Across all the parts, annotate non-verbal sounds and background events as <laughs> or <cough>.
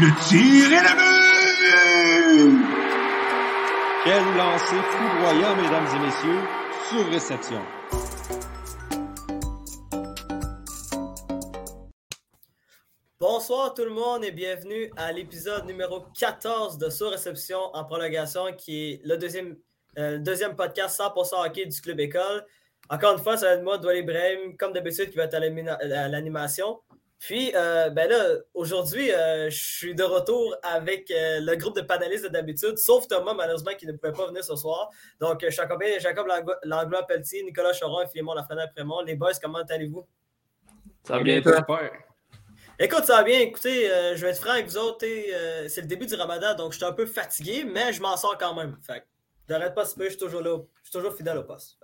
le tir est le but! Quel lancer foudroyant, mesdames et messieurs, sur réception. Bonsoir tout le monde et bienvenue à l'épisode numéro 14 de Sur Réception en prolongation, qui est le deuxième, euh, deuxième podcast 100% hockey du Club École. Encore une fois, ça va être moi, Doual Ibrahim, comme d'habitude, qui va être à l'animation. Puis, euh, ben là, aujourd'hui, euh, je suis de retour avec euh, le groupe de panélistes d'habitude, sauf Thomas, malheureusement, qui ne pouvait pas venir ce soir. Donc, je suis accompagné de Jacob Langlois-Pelletier, Nicolas Choron et Philemon Lafrenière-Prémont. Les boys, comment allez-vous? Ça va bien, super. Écoute, ça va bien. Écoutez, je vais être franc avec vous autres. c'est le début du ramadan, donc je suis un peu fatigué, mais je m'en sors quand même. Fait j'arrête pas de je suis toujours là. Je suis toujours fidèle au poste.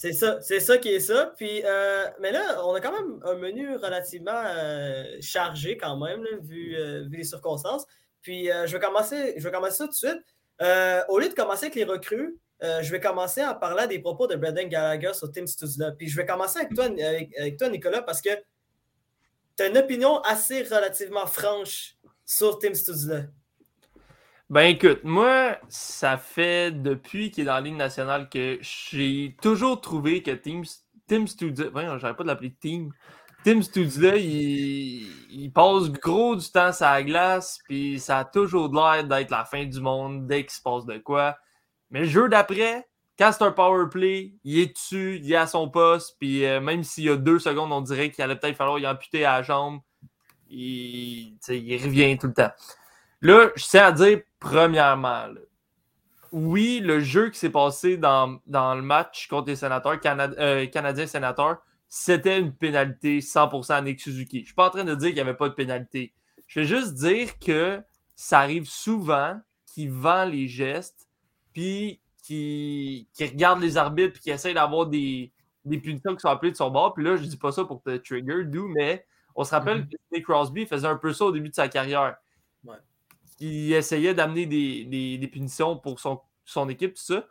C'est ça, c'est ça qui est ça. Puis, euh, mais là, on a quand même un menu relativement euh, chargé quand même, vu, euh, vu, les circonstances. Puis, je, vais commencer, je vais commencer ça tout de suite. au lieu de commencer avec les recrues, je vais commencer à parler des propos de Brendan Gallagher sur Tim Studzla. Puis, je vais commencer avec toi, avec, toi Nicolas, parce que tu as une opinion assez relativement franche sur Tim Studzla. Ben écoute, moi, ça fait depuis qu'il est dans la Ligue nationale que j'ai toujours trouvé que Tim, Tim Studzla, j'arrête pas de l'appeler Tim, Tim Studzla, il, il, passe gros du temps sur la glace, puis ça a toujours l'air d'être la fin du monde dès qu'il se passe de quoi. Mais le jeu d'après, quand c'est un power play, il est dessus, il est à son poste, puis euh, même s'il y a deux secondes, on dirait qu'il allait peut-être falloir y amputer à la jambe, il, il revient tout le temps. Là, je tiens à dire, premièrement, oui, le jeu qui s'est passé dans, le match contre les sénateurs, euh, Canadiens sénateurs, c'était une pénalité 100% à Nick Suzuki. Je ne suis pas en train de dire qu'il n'y avait pas de pénalité. Je vais juste dire que ça arrive souvent qu'il vend les gestes, puis qu'il regarde les arbitres, puis qu'il essaie d'avoir des, punitions qui sont appelées de son bord. Puis là, je ne dis pas ça pour te trigger, d'où, mais on se rappelle mm-hmm. que Nick Crosby faisait un peu ça au début de sa carrière. Il essayait d'amener des, punitions pour son, son équipe, tout ça.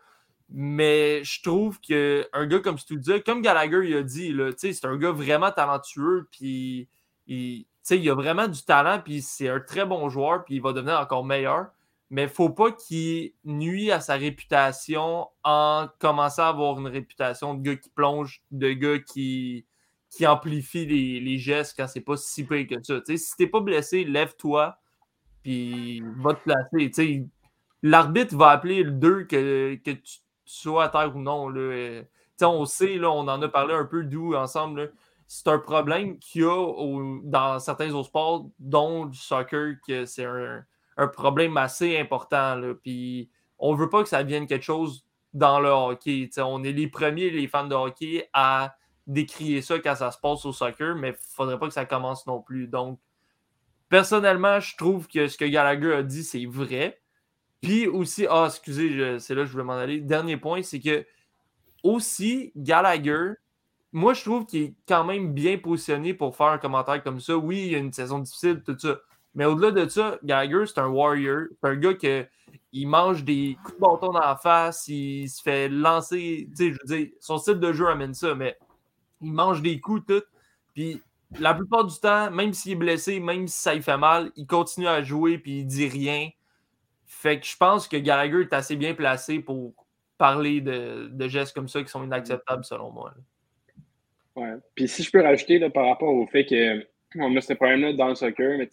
Mais je trouve qu'un gars comme Studia, comme Gallagher il a dit, c'est un gars vraiment talentueux, puis il, il a vraiment du talent, puis c'est un très bon joueur, puis il va devenir encore meilleur. Mais il ne faut pas qu'il nuit à sa réputation en commençant à avoir une réputation de gars qui plonge, de gars qui, qui amplifie les, gestes quand c'est pas si pire que ça. Si si t'es pas blessé, lève-toi, puis va te placer. L'arbitre va appeler le 2 que, que tu, sois à terre ou non. Là. on sait, là, on en a parlé un peu d'où ensemble. C'est un problème qu'il y a dans certains autres sports, dont le soccer, que c'est un, problème assez important. Là. Puis on veut pas que ça devienne quelque chose dans le hockey. on est les premiers, les fans de hockey, à décrier ça quand ça se passe au soccer, mais il faudrait pas que ça commence non plus. Donc, Personnellement, je trouve que ce que Gallagher a dit, c'est vrai. Puis aussi, ah, excusez, c'est là que je voulais m'en aller. Dernier point, c'est que aussi, Gallagher, moi, je trouve qu'il est quand même bien positionné pour faire un commentaire comme ça. Oui, il y a une saison difficile, tout ça. Mais au-delà de ça, Gallagher, c'est un warrior. C'est un gars qui mange des coups de bâton dans la face, il se fait lancer. Tu sais, je veux dire, son style de jeu amène ça, mais il mange des coups, tout. Puis la plupart du temps, même s'il est blessé, même si ça lui fait mal, il continue à jouer puis il dit rien. Fait que je pense que Gallagher est assez bien placé pour parler de, gestes comme ça qui sont inacceptables selon moi. Ouais. Puis si je peux rajouter là, par rapport au fait qu'on a ce problème-là dans le soccer, mais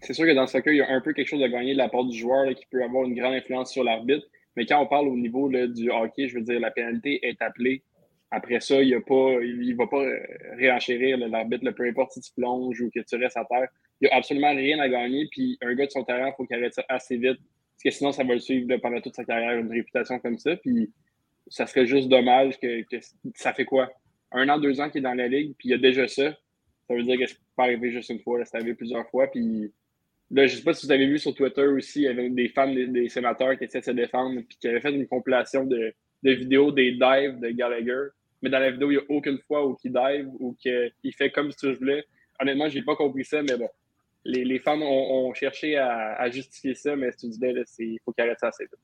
c'est sûr que dans le soccer, il y a un peu quelque chose à gagner de la part du joueur qui peut avoir une grande influence sur l'arbitre. Mais quand on parle au niveau du hockey, je veux dire, la pénalité est appelée après ça, il ne va pas euh, réenchérir l'arbitre, peu importe si tu plonges ou que tu restes à terre. Il n'y a absolument rien à gagner. Puis un gars de son terrain, il faut qu'il arrête ça assez vite. Parce que sinon, ça va le suivre pendant toute sa carrière, une réputation comme ça. Puis ça serait juste dommage que, ça fait quoi? Un an, deux ans qu'il est dans la ligue, puis il y a déjà ça. Ça veut dire que c'est pas arrivé juste une fois, c'est arrivé plusieurs fois. Puis là, je sais pas si vous avez vu sur Twitter aussi, il y avait des fans des, sénateurs qui essaient de se défendre, puis qui avaient fait une compilation de, de vidéos des dives de Gallagher mais dans la vidéo, il n'y a aucune fois où il dive ou qu'il fait comme si je voulais. Honnêtement, je n'ai pas compris ça, mais bon. Les, les fans ont, cherché à, justifier ça, mais tu dis, il faut qu'il arrête ça assez vite.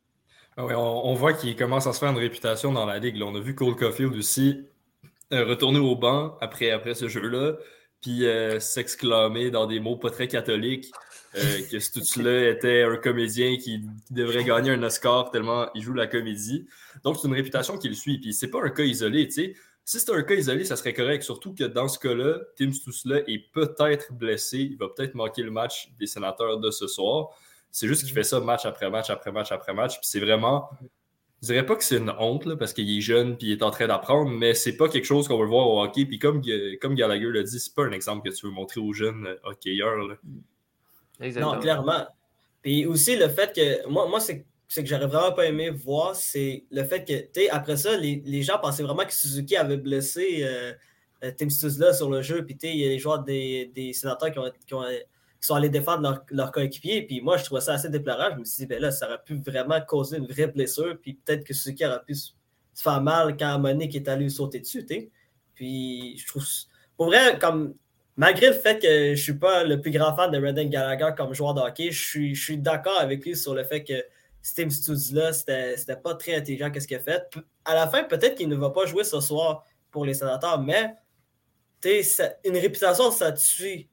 Ah on, voit qu'il commence à se faire une réputation dans la ligue. On a vu Cole Caulfield aussi euh, retourner au banc après, après ce jeu-là. Puis euh, s'exclamer dans des mots pas très catholiques euh, que Stutzla <laughs> était un comédien qui, qui devrait gagner un Oscar tellement il joue la comédie. Donc, c'est une réputation qui le suit. Puis, c'est pas un cas isolé, tu sais. Si c'était un cas isolé, ça serait correct. Surtout que dans ce cas-là, Tim Stutzla est peut-être blessé. Il va peut-être manquer le match des sénateurs de ce soir. C'est juste qu'il fait ça match après match après match après match. Puis c'est vraiment. Je dirais pas que c'est une honte là, parce qu'il est jeune puis il est en train d'apprendre, mais c'est pas quelque chose qu'on veut voir au hockey. Puis comme, comme Gallagher l'a dit, c'est pas un exemple que tu veux montrer aux jeunes euh, hockeyeurs. là. Non, clairement. Puis aussi le fait que moi, moi c'est c'est que j'aurais vraiment pas aimé voir, c'est le fait que, tu sais, après ça, les, les, gens pensaient vraiment que Suzuki avait blessé euh, euh Tim Stuzla sur le jeu. Puis, tu il y a les joueurs des, des sénateurs qui, ont, qui, ont, qui, sont allés défendre leur, leur coéquipier. Puis, moi, je trouvais ça assez déplorable. Je me suis dit, ben là, ça aurait pu vraiment causer une vraie blessure. Puis, peut-être que Suzuki aurait pu se faire mal quand Monique est allé sauter dessus, tu sais. Puis, je trouve. Pour vrai, comme. Malgré le fait que je ne suis pas le plus grand fan de Redden Gallagher comme joueur de hockey, je suis, je suis d'accord avec lui sur le fait que Steve Stuzla, c'était pas très intelligent qu'est-ce qu'il a fait. À la fin, peut-être qu'il ne va pas jouer ce soir pour les sénateurs, mais une réputation, ça tue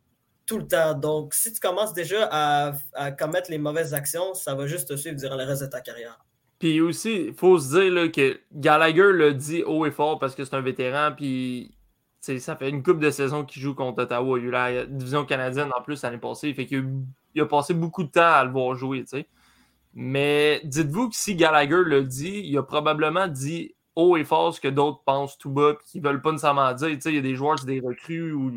tout le temps. Donc, si tu commences déjà à, commettre les mauvaises actions, ça va juste te suivre durant le reste de ta carrière. Puis aussi, il faut se dire là, que Gallagher le dit haut et fort parce que c'est un vétéran, puis ça fait une coupe de saison qu'il joue contre Ottawa. Il a eu la division canadienne en plus l'année passée. Fait qu'il a, a passé beaucoup de temps à le voir jouer. Mais dites-vous que si Gallagher le dit, il a probablement dit haut et fort ce que d'autres pensent tout bas et qui ne veulent pas nécessairement dire. Il y a des joueurs, c'est des recrues ou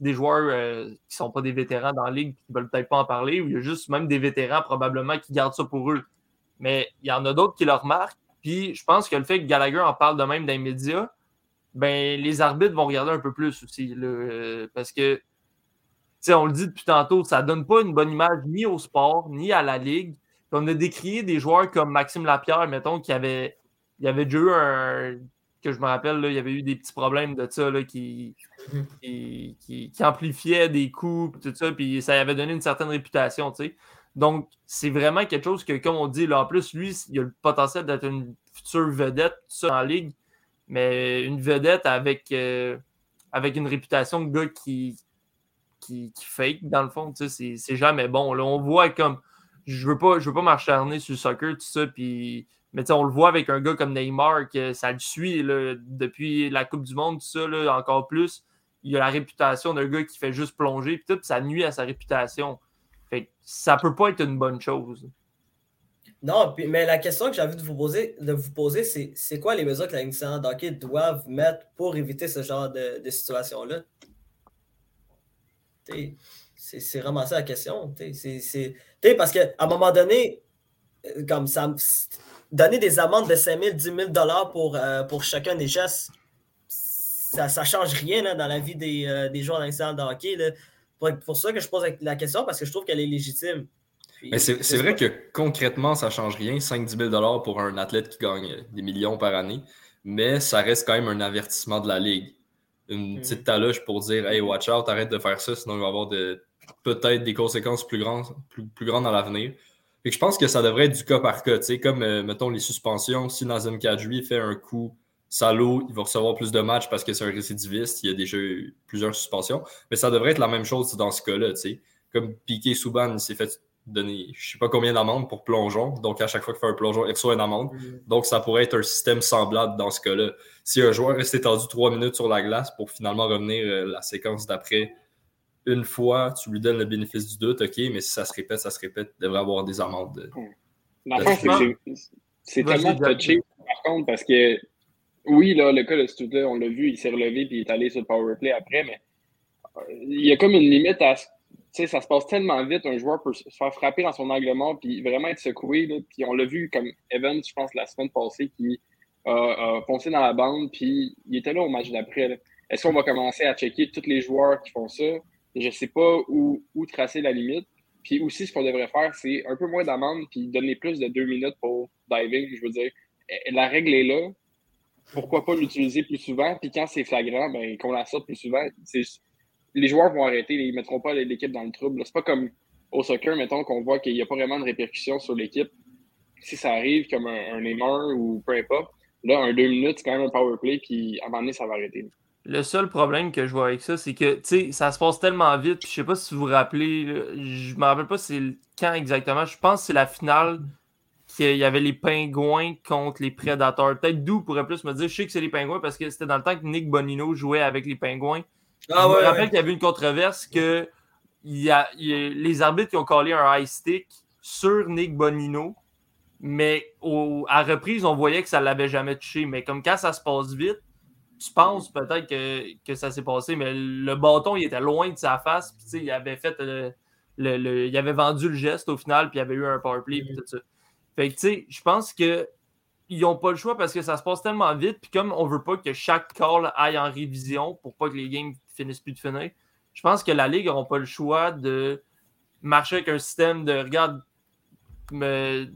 des joueurs euh, qui ne sont pas des vétérans dans la ligue qui ne veulent peut-être pas en parler, ou il y a juste même des vétérans probablement qui gardent ça pour eux. Mais il y en a d'autres qui le remarquent. Puis je pense que le fait que Gallagher en parle de même dans les médias, ben, les arbitres vont regarder un peu plus aussi. Là, parce que, on le dit depuis tantôt, ça ne donne pas une bonne image ni au sport, ni à la ligue on a décrié des joueurs comme Maxime Lapierre, mettons, qui avait, il avait déjà eu un. que je me rappelle, là, il y avait eu des petits problèmes de ça, là, qui, mhm. qui, amplifiait des coups, tout ça, puis ça avait donné une certaine réputation, tu sais. Donc, c'est vraiment quelque chose que, comme on dit, là, en plus, lui, il a le potentiel d'être une future vedette, tout ça, en ligue, mais une vedette avec, euh, avec une réputation de gars qui, qui, qui fake, dans le fond, tu sais, c'est jamais bon. Là, on voit comme je veux pas, je veux pas m'acharner sur le soccer, tout ça. Puis, mais on le voit avec un gars comme Neymar, que ça le suit là, depuis la Coupe du Monde, tout ça, là, encore plus. Il a la réputation d'un gars qui fait juste plonger, puis tout, ça nuit à sa réputation. Fait ça peut pas être une bonne chose. Non, mais la question que j'ai envie de vous poser, de vous poser, c'est c'est quoi les mesures que la Ligue d'hockey doivent mettre pour éviter ce genre de, de situation-là? C'est vraiment ça la question. C'est parce qu'à un moment donné, euh, comme ça, donner des amendes de 5 000, 10 000 pour, euh, pour chacun des gestes, ça ne change rien là, dans la vie des, euh, des joueurs d'incident de hockey. C'est pour, ça que je pose la question, parce que je trouve qu'elle est légitime. C'est vrai que concrètement, ça ne change rien, 5-10 000 pour un athlète qui gagne des millions par année, mais ça reste quand même un avertissement de la Ligue. Une mm. petite taloche pour dire Hey, watch out, arrête de faire ça, sinon il va y avoir de, peut-être des conséquences plus grandes, plus, plus grandes dans l'avenir. je pense que ça devrait être du cas par cas. Comme, euh, mettons, les suspensions, si Nazem Kadri fait un coup salaud, il va recevoir plus de matchs parce que c'est un récidiviste, il y a déjà eu plusieurs suspensions. Mais ça devrait être la même chose dans ce cas-là. Comme Piqué Souban, s'est fait donner je ne sais pas combien d'amendes pour plongeon. Donc, à chaque fois qu'il fait un plongeon, il reçoit une amende. Donc, ça pourrait être un système semblable dans ce cas-là. Si un joueur reste étendu trois minutes sur la glace pour finalement revenir euh, la séquence d'après une fois, tu lui donnes le bénéfice du doute, OK, mais si ça se répète, ça se répète, il devrait avoir des amendes. c'est tellement touché, par contre, parce que oui, là, le cas de Studa, on l'a vu, il s'est relevé puis il est allé sur le power play après, mais euh, il y a comme une limite à ce sais, ça se passe tellement vite, un joueur peut se faire frapper dans son angle mort puis vraiment être secoué. puis on l'a vu comme Evans, je pense, la semaine passée, qui a foncé dans la bande, puis il était là au match d'après. Est-ce qu'on va commencer à checker tous les joueurs qui font ça? Je ne sais pas où, où, tracer la limite. Puis aussi, ce qu'on devrait faire, c'est un peu moins d'amende, puis donner plus de deux minutes pour diving. Je veux dire, eh, la règle est là. Pourquoi pas l'utiliser plus souvent? Puis quand c'est flagrant, ben, qu'on la sorte plus souvent. Les joueurs vont arrêter, ils ne mettront pas l'équipe dans le trouble. C'est pas comme au soccer, mettons, qu'on voit qu'il n'y a pas vraiment de répercussions sur l'équipe. Si ça arrive comme un, Neymar ou peu importe, là, un deux minutes, c'est quand même un power play, puis à un moment donné, ça va arrêter. Le seul problème que je vois avec ça, c'est que ça se passe tellement vite. Je sais pas si vous vous rappelez, je me rappelle pas c'est quand exactement. Je pense que c'est la finale qu'il y avait les pingouins contre les prédateurs. Peut-être d'où pourrait plus me dire. Je sais que c'est les pingouins parce que c'était dans le temps que Nick Bonino jouait avec les pingouins. Ah, je me rappelle qu'il y avait une controverse que il y, a, les arbitres qui ont collé un high stick sur Nick Bonino, mais à reprise, on voyait que ça ne l'avait jamais touché. Mais comme quand ça se passe vite, tu penses peut-être que, ça s'est passé, mais le bâton, il était loin de sa face. Puis, il avait fait le, il avait vendu le geste au final, puis il y avait eu un power play, tout ça. Fait que, tu sais, je pense que ils n'ont pas le choix parce que ça se passe tellement vite. Puis comme on veut pas que chaque call aille en révision pour pas que les games finissent plus de finir, je pense que la Ligue n'aura pas le choix de marcher avec un système de regarde, mais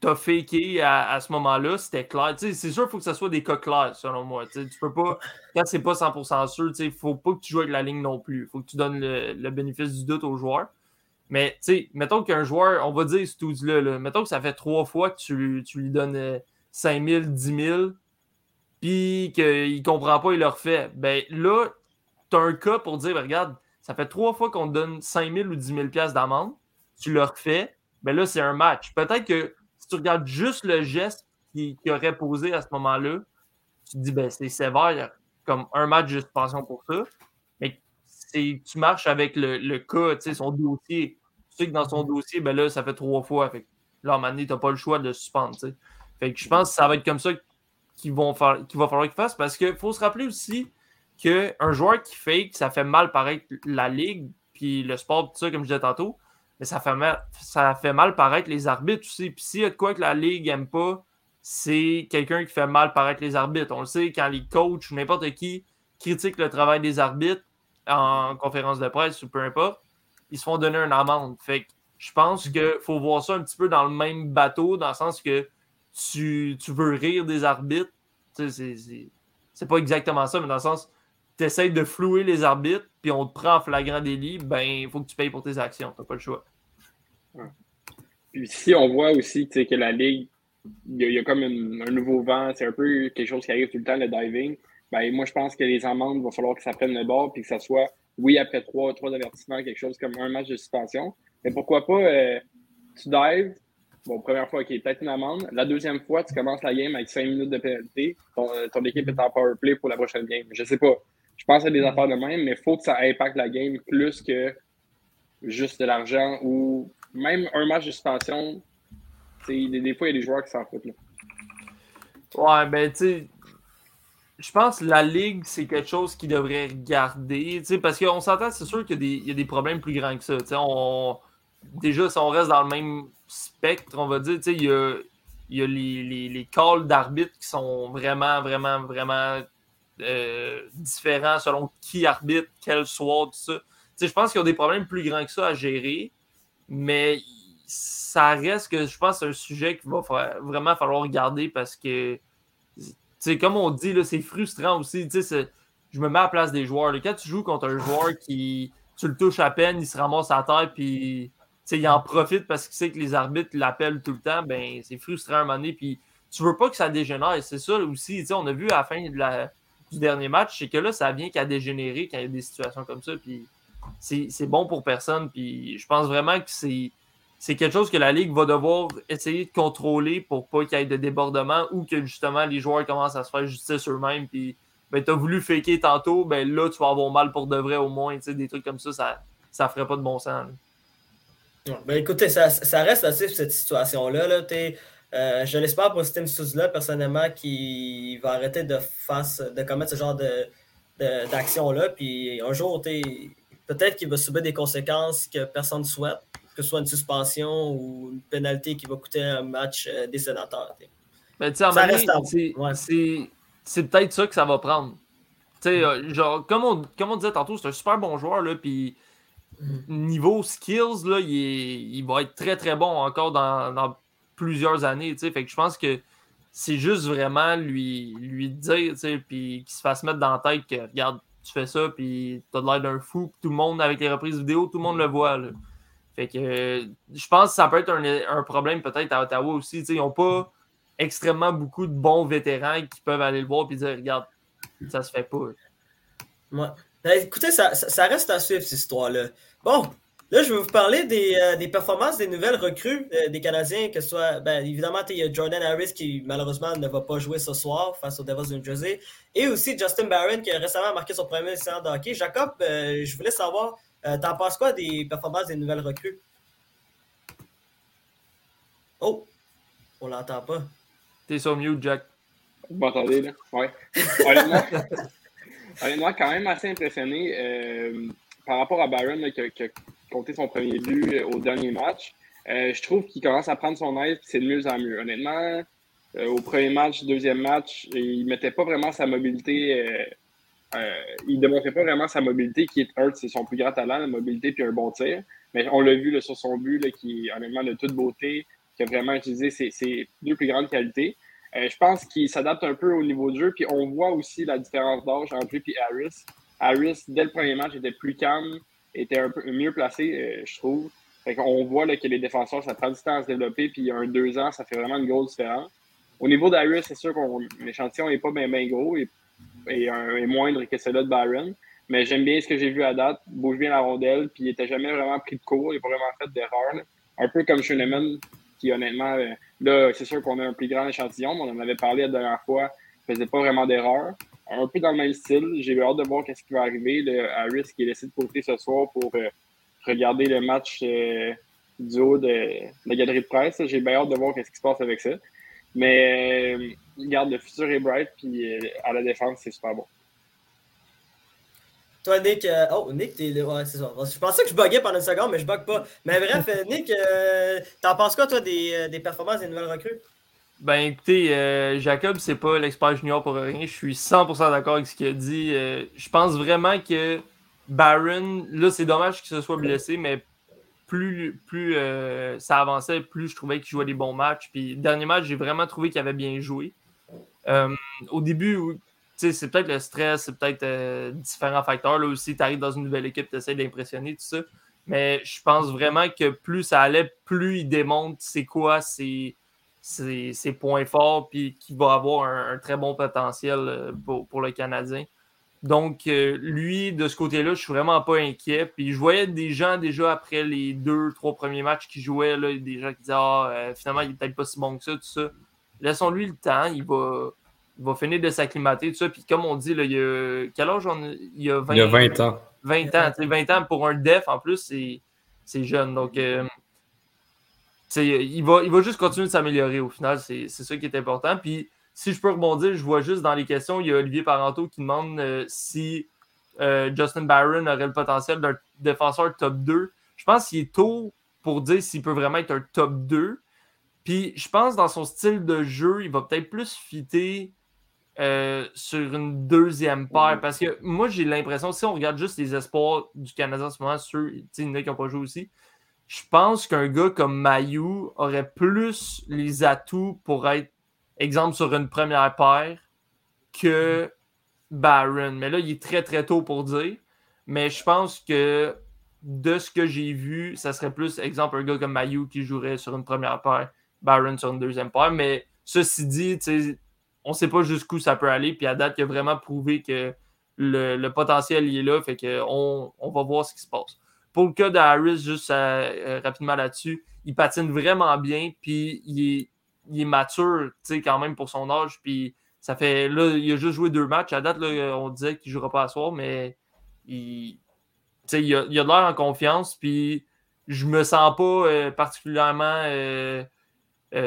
t'as faké à, à, ce moment-là, c'était clair. C'est sûr qu'il faut que ce soit des cas clairs, selon moi. tu peux pas, quand c'est pas 100% sûr, il faut pas que tu joues avec la ligne non plus. Il faut que tu donnes le, bénéfice du doute aux joueurs. Mais, tu sais, mettons qu'un joueur, on va dire ce là mettons que ça fait trois fois que tu, lui donnes 5 000, 10 000, puis qu'il comprend pas, il le refait. Ben là, tu as un cas pour dire, ben, regarde, ça fait trois fois qu'on te donne 5 000 ou 10 000 d'amende, tu le refais, ben là, c'est un match. Peut-être que si tu regardes juste le geste qu'il aurait posé à ce moment-là, tu te dis, ben, c'est sévère, comme un match de suspension pour ça. Tu marches avec le, le cas, son dossier. Tu sais que dans son dossier, ben là, ça fait trois fois. Fait là, à un moment donné, tu n'as pas le choix de le suspendre. Fait que je pense que ça va être comme ça qu'il va falloir qu'il fasse parce qu'il faut se rappeler aussi qu'un joueur qui fake, ça fait mal paraître la ligue, puis le sport, tout ça, comme je disais tantôt mais ça fait mal, ça fait mal paraître les arbitres aussi. Puis s'il y a de quoi que la Ligue n'aime pas, c'est quelqu'un qui fait mal paraître les arbitres. On le sait, quand les coachs ou n'importe qui critiquent le travail des arbitres en conférence de presse ou peu importe, ils se font donner une amende. Fait que je pense qu'il faut voir ça un petit peu dans le même bateau, dans le sens que tu, tu veux rire des arbitres. C'est pas exactement ça, mais dans le sens tu essaies de flouer les arbitres, puis on te prend en flagrant délit, ben, il faut que tu payes pour tes actions. Tu n'as pas le choix. Puis si on voit aussi que la Ligue, il y, a comme un nouveau vent, c'est un peu quelque chose qui arrive tout le temps, le diving. Ben, moi, je pense que les amendes, il va falloir que ça prenne le bord, puis que ça soit, oui, après trois, trois avertissements, quelque chose comme un match de suspension. Mais pourquoi pas, euh, tu dives, bon, première fois, OK, peut-être une amende. La deuxième fois, tu commences la game avec cinq minutes de pénalité. Ton, euh, ton équipe est en power play pour la prochaine game. Je sais pas. Je pense à des mm. affaires de même, mais il faut que ça impacte la game plus que juste de l'argent ou même un match de suspension. Des, des, fois, il y a des joueurs qui s'en foutent. Là. Ouais, ben, tu sais, je pense que la Ligue, c'est quelque chose qui devrait regarder. Parce qu'on s'entend, c'est sûr qu'il y, a des problèmes plus grands que ça. On, déjà, si on reste dans le même spectre, on va dire, il y a, y a les, les, calls d'arbitre qui sont vraiment, vraiment, vraiment euh, différents selon qui arbitre, quel soir, tout ça. je pense qu'il y a des problèmes plus grands que ça à gérer, mais ça reste que je pense c'est un sujet qu'il va vraiment falloir regarder parce que, comme on dit, c'est frustrant aussi. Je me mets à la place des joueurs. Quand tu joues contre un joueur qui, tu le touches à peine, il se ramasse à terre, puis il en profite parce qu'il sait que les arbitres l'appellent tout le temps, ben c'est frustrant à un moment donné. Puis tu veux pas que ça dégénère. C'est ça aussi. On a vu à la fin du dernier match, c'est que là, ça vient qu'à dégénérer quand il y a des situations comme ça. C'est bon pour personne. Puis je pense vraiment que c'est. C'est quelque chose que la Ligue va devoir essayer de contrôler pour pas qu'il y ait de débordement ou que justement les joueurs commencent à se faire justice eux-mêmes. Puis ben, tu as voulu faker tantôt, ben là, tu vas avoir mal pour de vrai au moins. Des trucs comme ça, ça, ça ferait pas de bon sens. Ben écoutez, ça, ça reste assez cette situation-là. Là. Euh, je l'espère pour Steam Studios-là, personnellement, qui va arrêter de, face, de commettre ce genre d'action-là. Puis un jour, peut-être qu'il va subir des conséquences que personne ne souhaite, que ce soit une suspension ou une pénalité qui va coûter un match euh, des sénateurs. Mais reste C'est peut-être ça que ça va prendre. Euh, genre, comme on, comme on disait tantôt, c'est un super bon joueur. Là, puis mm. niveau skills, là, il, il, va être très très bon encore dans, dans plusieurs années. Fait que je pense que c'est juste vraiment lui, lui dire, puis qu'il se fasse mettre dans la tête que regarde, tu fais ça, puis t'as l'air d'un fou, tout le monde, avec les reprises vidéo, tout le monde le voit. Fait que je pense que ça peut être un, problème peut-être à Ottawa aussi. ils n'ont pas extrêmement beaucoup de bons vétérans qui peuvent aller le voir et dire regarde, ça se fait pas. Ouais. Ben, écoutez, ça, ça, reste à suivre, cette histoire-là. Bon, Là, je vais vous parler des, euh, des performances des nouvelles recrues euh, des Canadiens, que ce soit, ben, évidemment, il y a Jordan Harris qui malheureusement ne va pas jouer ce soir face aux Devils de New Jersey, et aussi Justin Barron qui a récemment marqué son premier séance de hockey. Jacob, euh, je voulais savoir, t'en penses quoi des performances des nouvelles recrues? Oh, on l'entend pas. T'es sur mute, Jack. Vous m'entendez, là? Ouais. Honnêtement, <laughs> honnêtement, quand même assez impressionné par rapport à Barron qui, a compté son premier but euh, au dernier match. Euh, je trouve qu'il commence à prendre son aise, c'est de mieux en mieux. Honnêtement, euh, au premier match, deuxième match, il ne mettait pas vraiment sa mobilité. Il ne démontrait pas vraiment sa mobilité, qui est un c'est son plus grand talent, la mobilité puis un bon tir. Mais on l'a vu sur son but, là, qui est honnêtement de toute beauté, qui a vraiment utilisé ses, deux plus grandes qualités. je pense qu'il s'adapte un peu au niveau de jeu, puis on voit aussi la différence d'âge entre lui et Harris. Harris, dès le premier match, était plus calme, était un peu mieux placé, euh, je trouve. on voit là, que les défenseurs, ça prend du temps à se développer, puis un deux ans, ça fait vraiment une grosse différence. Au niveau d'Harris, c'est sûr que l'échantillon n'est pas bien, gros et, et, moindre que celui de Byron. Mais j'aime bien ce que j'ai vu à date. Bouge bien la rondelle, puis il n'était jamais vraiment pris de court, il n'a pas vraiment fait d'erreur. Un peu comme Schoenemann, qui honnêtement, euh, là, c'est sûr qu'on a un plus grand échantillon, mais on en avait parlé la dernière fois, il ne faisait pas vraiment d'erreur un peu dans le même style. J'ai hâte de voir ce qui va arriver. Le Harris qui est laissé de côté ce soir pour euh, regarder le match euh, du haut de, la galerie de presse. J'ai bien hâte de voir ce qui se passe avec ça. Mais euh, regarde, le futur est bright, puis à la défense, c'est super bon. Toi, Nick, oh, Nick, t'es là. Ouais, c'est ça. Je pensais que je buguais pendant une seconde, mais je bug pas. Mais bref, Nick, t'en penses quoi, toi, des, des performances des nouvelles recrues? Ben écoutez, euh, Jacob, c'est pas l'expert junior pour rien. Je suis 100% d'accord avec ce qu'il a dit. Euh, je pense vraiment que Baron, là c'est dommage qu'il se soit blessé, mais plus, plus euh, ça avançait, plus je trouvais qu'il jouait des bons matchs. Puis dernier match, j'ai vraiment trouvé qu'il avait bien joué. Au début, c'est peut-être le stress, c'est peut-être différents facteurs. Là aussi, tu arrives dans une nouvelle équipe, tu essaies d'impressionner, tout ça. Mais je pense vraiment que plus ça allait, plus il démontre c'est quoi, ses, points forts, puis qui va avoir un, très bon potentiel euh, pour, le Canadien. Donc, euh, lui, de ce côté-là, je suis vraiment pas inquiet. Puis je voyais des gens déjà après les deux, trois premiers matchs qu'il jouait, là, des gens qui disaient Ah, euh, finalement, il est peut-être pas si bon que ça, tout ça. Laissons-lui le temps, il va, va finir de s'acclimater, tout ça. Puis comme on dit, là, il y a quel âge on Il y a 20, il y a 20 ans. 20 ans. 20 ans pour un def en plus, c'est jeune. Donc, il va, il va juste continuer de s'améliorer au final. C'est ça qui est important. Puis, si je peux rebondir, je vois juste dans les questions, il y a Olivier Parenteau qui demande euh, si euh, Justin Barron aurait le potentiel d'un défenseur top 2. Je pense qu'il est tôt pour dire s'il peut vraiment être un top 2. Puis, je pense dans son style de jeu, il va peut-être plus fitter euh, sur une deuxième paire. Parce que moi, j'ai l'impression, si on regarde juste les espoirs du Canada en ce moment, ceux, il y en a qui n'ont pas joué aussi, je pense qu'un gars comme Mayu aurait plus les atouts pour être, exemple, sur une première paire que Baron. Mais là, il est très, très tôt pour dire. Mais je pense que de ce que j'ai vu, ça serait plus, exemple, un gars comme Mayu qui jouerait sur une première paire, Baron sur une deuxième paire. Mais ceci dit, on ne sait pas jusqu'où ça peut aller. Puis à date, il a vraiment prouvé que le, potentiel il est là. Fait qu'on on va voir ce qui se passe. Pour le cas de Harris, juste euh, euh, rapidement là-dessus, il patine vraiment bien, puis il est, mature, quand même pour son âge, puis ça fait, là, il a juste joué deux matchs. À date, on disait qu'il ne jouera pas à soir, mais il, il a, il a de l'air en confiance, puis je me sens pas euh, particulièrement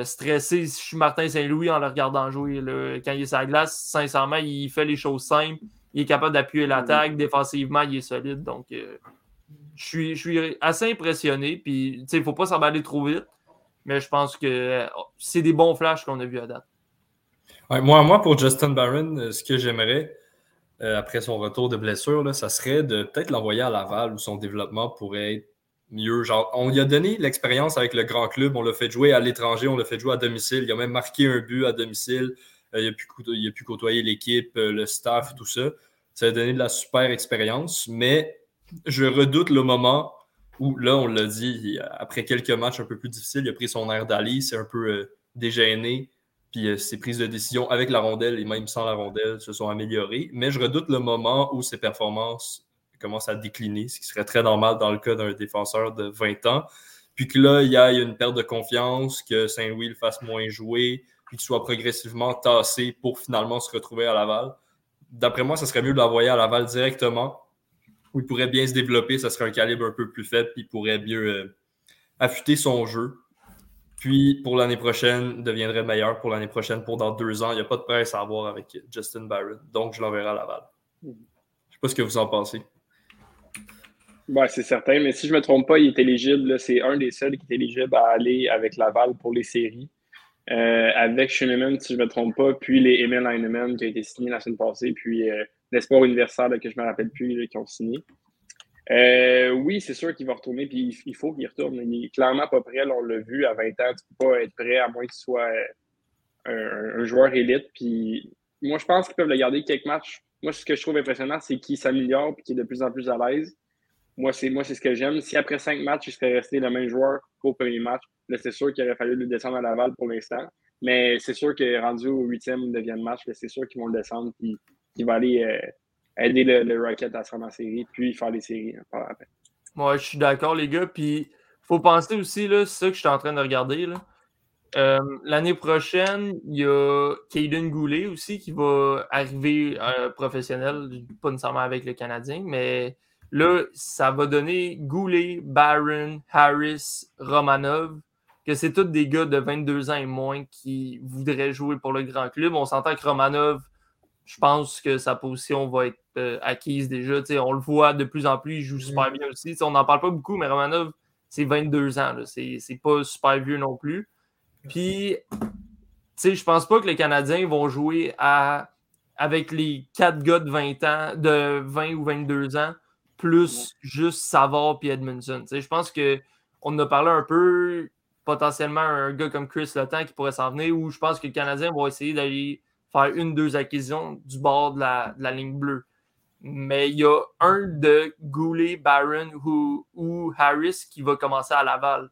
stressé si je suis Martin Saint-Louis en le regardant jouer. Quand il est sur la glace, sincèrement, il fait les choses simples. Il est capable d'appuyer l'attaque. Défensivement, il est solide. Donc, je suis, assez impressionné. Puis, il ne faut pas s'emballer trop vite. Mais je pense que euh, c'est des bons flashs qu'on a vus à date. moi, moi, pour Justin Barron, euh, ce que j'aimerais, euh, après son retour de blessure, là, ça serait de peut-être l'envoyer à Laval où son développement pourrait être mieux. Genre, on lui a donné l'expérience avec le grand club, on l'a fait jouer à l'étranger, on l'a fait jouer à domicile. Il a même marqué un but à domicile. il, a pu, il a pu côtoyer l'équipe, le staff, tout ça. Ça a donné de la super expérience, mais je redoute le moment où, là, on l'a dit, après quelques matchs un peu plus difficiles, il a pris son air d'Ali, c'est un peu euh, dégêné. Puis euh, ses prises de décision avec la rondelle et même sans la rondelle se sont améliorées. Mais je redoute le moment où ses performances commencent à décliner, ce qui serait très normal dans le cas d'un défenseur de 20 ans. Puis que là, il y a une perte de confiance, que Saint-Louis le fasse moins jouer, puis qu'il soit progressivement tassé pour finalement se retrouver à Laval. D'après moi, ça serait mieux de l'envoyer à Laval directement, où il pourrait bien se développer. Ça serait un calibre un peu plus faible, puis il pourrait mieux euh, affûter son jeu. Puis pour l'année prochaine, deviendrait meilleur pour l'année prochaine, pour dans deux ans. Il n'y a pas de presse à avoir avec Justin Barrett. Donc, je l'enverrai à Laval. Je ne sais pas ce que vous en pensez. Ouais, c'est certain, mais si je ne me trompe pas, il est éligible. C'est un des seuls qui est éligible à aller avec Laval pour les séries. Euh, avec Schönemann, si je ne me trompe pas, puis les Emil Heinemann qui a été signé la semaine passée, puis euh, l'espoir universel que je ne me rappelle plus qui ont signé. Euh, oui, c'est sûr qu'il va retourner, puis il faut qu'il retourne. Il est clairement pas prêt, on l'a vu à 20 ans, tu ne peux pas être prêt à moins qu'il soit un, joueur élite. Puis moi, je pense qu'ils peuvent le garder quelques matchs. Moi, ce que je trouve impressionnant, c'est qu'il s'améliore et qu'il est de plus en plus à l'aise. Moi, c'est moi, c'est ce que j'aime. Si après cinq matchs, il serait resté le même joueur qu'au premier match, là, c'est sûr qu'il aurait fallu le descendre à Laval pour l'instant. Mais c'est sûr que rendu au huitième ou neuvième match, c'est sûr qu'ils vont le descendre et qu'il va aller euh, aider le, Rocket à se rendre en série, puis faire les séries hein, par. Moi, je suis d'accord, les gars. Puis faut penser aussi, c'est ça que je suis en train de regarder. Euh, l'année prochaine, il y a Caden Goulet aussi qui va arriver euh, professionnel, pas nécessairement avec le Canadien, mais Là, ça va donner Goulet, Barron, Harris, Romanov, que c'est tous des gars de 22 ans et moins qui voudraient jouer pour le grand club. On s'entend que Romanov, je pense que sa position va être euh, acquise déjà. on le voit de plus en plus, il joue super mm. bien aussi. on n'en parle pas beaucoup, mais Romanov, c'est 22 ans. C'est pas super vieux non plus. Puis, je pense pas que les Canadiens vont jouer à, avec les quatre gars de 20 ans, de 20 ou 22 ans plus juste Savard puis Edmondson. je pense qu'on a parlé un peu potentiellement un gars comme Chris Letang qui pourrait s'en venir, ou je pense que les Canadiens vont essayer d'aller faire une, deux acquisitions du bord de la, ligne bleue. Mais il y a un de Goulet, Barron ou, ou, Harris qui va commencer à Laval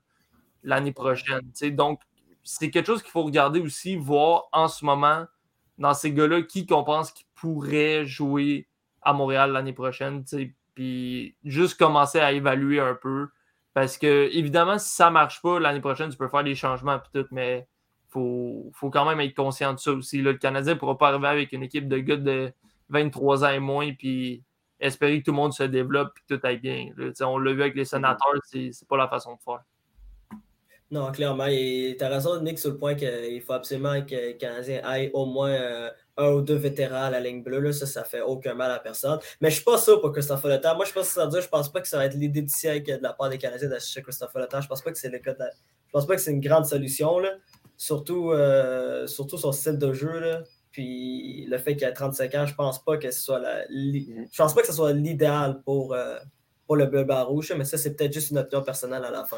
l'année prochaine. Donc, c'est quelque chose qu'il faut regarder aussi, voir en ce moment dans ces gars-là qui qu'on pense qui pourrait jouer à Montréal l'année prochaine puis juste commencer à évaluer un peu. Parce que, évidemment, si ça ne marche pas, l'année prochaine, tu peux faire des changements et tout, mais il faut, faut, quand même être conscient de ça aussi. le Canadien ne pourra pas arriver avec une équipe de gars de 23 ans et moins, puis espérer que tout le monde se développe et que tout aille bien. on l'a vu avec les sénateurs, c'est pas la façon de faire. Non, clairement. Et tu as raison, Nick, sur le point qu'il faut absolument que les Canadiens aillent au moins euh, un ou deux vétérans à la ligne bleue. Là, ça, ça fait aucun mal à personne. Mais je suis pas sûr pour Christopher Le Moi, je pense que ça dire, je pense pas que ça va être l'idée du siècle de la part des Canadiens d'acheter Christopher Le Je pense pas que c'est le cas Je pense pas que c'est une grande solution. Là. Surtout, euh, surtout son style de jeu. Là. Puis le fait qu'il a 35 ans, je pense pas que ce soit la, mm-hmm. je pense pas que ce soit l'idéal pour, euh, pour le bleu bas rouge, mais ça, c'est peut-être juste une opinion personnelle à la fin.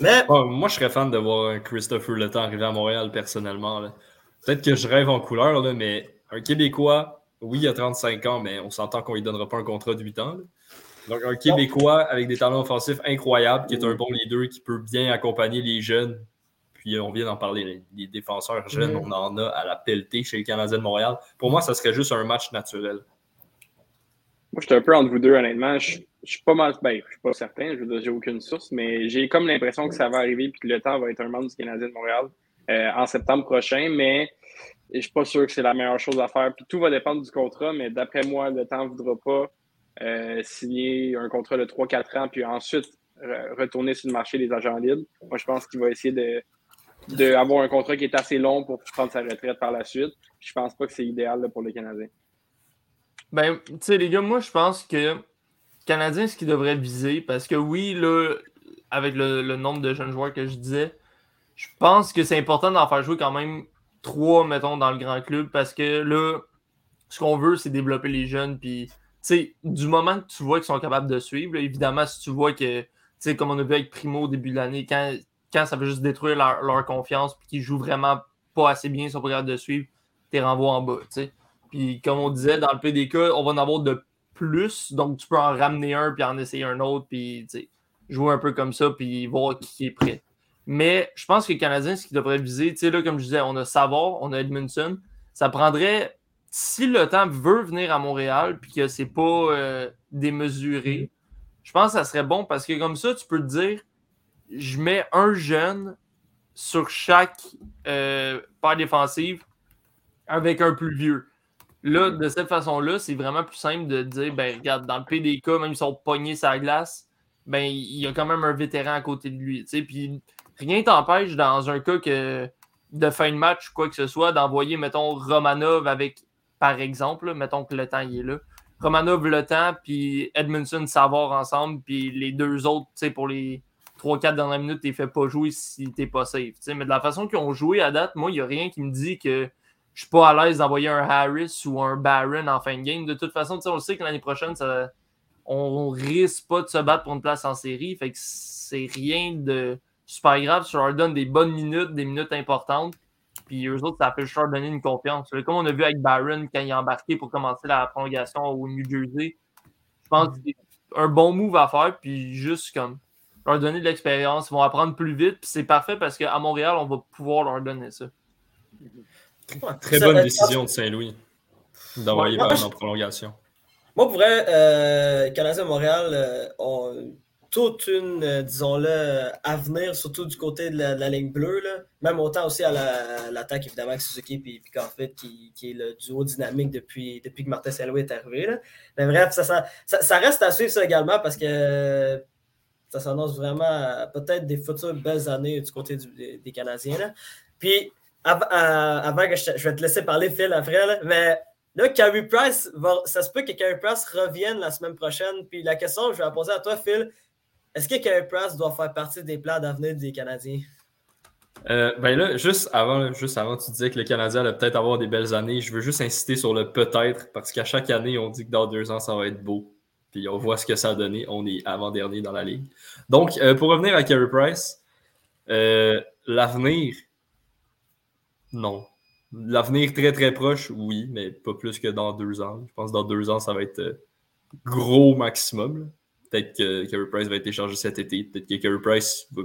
Mais... moi, je serais fan de voir Christopher Le arriver à Montréal personnellement. Là. Peut-être que je rêve en couleur, là, mais un Québécois, oui, il a 35 ans, mais on s'entend qu'on ne lui donnera pas un contrat de 8 ans. Donc, un Québécois avec des talents offensifs incroyables, qui est un bon leader, qui peut bien accompagner les jeunes. Puis, on vient d'en parler, les, défenseurs jeunes, mm. on en a à la pelletée chez les Canadiens de Montréal. Pour moi, ça serait juste un match naturel. Moi, je suis un peu entre vous deux, honnêtement. Je, je suis pas mal. Ben, je suis pas certain, je n'ai aucune source, mais j'ai comme l'impression que ça va arriver et que le temps va être un membre du Canadien de Montréal. Euh, en septembre prochain, mais je ne suis pas sûr que c'est la meilleure chose à faire. Puis tout va dépendre du contrat, mais d'après moi, le temps ne voudra pas euh, signer un contrat de 3-4 ans, puis ensuite retourner sur le marché des agents libres. Moi, je pense qu'il va essayer de, un contrat qui est assez long pour prendre sa retraite par la suite. Je pense pas que c'est idéal pour les Canadiens. Ben, tu sais, les gars, moi, je pense que Canadiens, ce qu'ils devraient viser, parce que oui, là, avec le, nombre de jeunes joueurs que je disais, je pense que c'est important d'en faire jouer quand même trois, mettons, dans le grand club parce que là, ce qu'on veut, c'est développer les jeunes. Puis, tu sais, du moment que tu vois qu'ils sont capables de suivre, évidemment, si tu vois que, tu sais, comme on a vu avec Primo au début de l'année, quand, quand ça veut juste détruire leur, confiance puis qu'ils jouent vraiment pas assez bien, ils sont pas capables de suivre, t'es renvoies en bas, tu sais. Puis, comme on disait, dans le PDK, on va en avoir de plus, donc tu peux en ramener un puis en essayer un autre, puis, tu sais, jouer un peu comme ça, puis voir qui est prêt. Mais je pense que les Canadiens, ce qu'ils devraient viser, tu sais, là, comme je disais, on a Savard, on a Edmondson. Ça prendrait, si le temps veut venir à Montréal, puis que c'est pas euh, démesuré, je pense que ça serait bon parce que comme ça, tu peux te dire, je mets un jeune sur chaque euh, paire défensive avec un plus vieux. Là, de cette façon-là, c'est vraiment plus simple de dire, ben, regarde, dans le PDK, même s'ils sont pognés sa glace, ben, il y a quand même un vétéran à côté de lui. Puis rien t'empêche, dans un cas que, de fin de match ou quoi que ce soit, d'envoyer, mettons, Romanov avec, par exemple, mettons que le temps il est là. Romanov le temps, puis Edmondson savoir ensemble, puis les deux autres, tu sais, pour les 3-4 dernières minutes, t'es fait pas jouer si t'es pas safe. Mais de la façon qu'ils ont joué à date, moi, il n'y a rien qui me dit que je suis pas à l'aise d'envoyer un Harris ou un Barron en fin de game. De toute façon, on sait que l'année prochaine, ça, on, risque pas de se battre pour une place en série. Fait que c'est rien de super grave. Ça leur donne des bonnes minutes, des minutes importantes. Puis eux autres, ça peut juste leur donner une confiance. Comme on a vu avec Barron quand il a embarqué pour commencer la prolongation au New Jersey. Je pense que c'est un bon move à faire. Puis juste comme leur donner de l'expérience. Ils vont apprendre plus vite. Puis c'est parfait parce qu'à Montréal, on va pouvoir leur donner ça. Très bonne décision de Saint-Louis d'envoyer Barron <laughs> en prolongation. Moi, pour vrai, euh, Canadien Montréal euh, ont toute une, euh, disons-le, avenir, surtout du côté de la, ligne bleue. Là. Même autant aussi à l'attaque, évidemment, avec Suzuki et fait qui, qui, est le duo dynamique depuis, depuis que Martin Saint-Louis est arrivé. Là. Mais bref, ça, ça, ça, reste à suivre ça également parce que ça s'annonce vraiment peut-être des futures belles années du côté des, Canadiens. Là. Puis, avant que je, vais te laisser parler, Phil, après, là, mais là, Carey Price, ça se peut que Carey Price revienne la semaine prochaine. Puis la question que je vais la poser à toi, Phil, est-ce que Carey Price doit faire partie des plans d'avenir des Canadiens? Euh, ben là, juste avant, juste avant, tu disais que le Canadien allait peut-être avoir des belles années. Je veux juste insister sur le peut-être, parce qu'à chaque année, on dit que dans deux ans, ça va être beau. Puis on voit ce que ça a donné. On est avant-dernier dans la ligue. Donc, euh, pour revenir à Carey Price, euh, l'avenir, non. L'avenir très très proche, oui, mais pas plus que dans deux ans. Je pense que dans deux ans, ça va être gros maximum. Peut-être que Carey Price va être échangé cet été. Peut-être que Carey Price va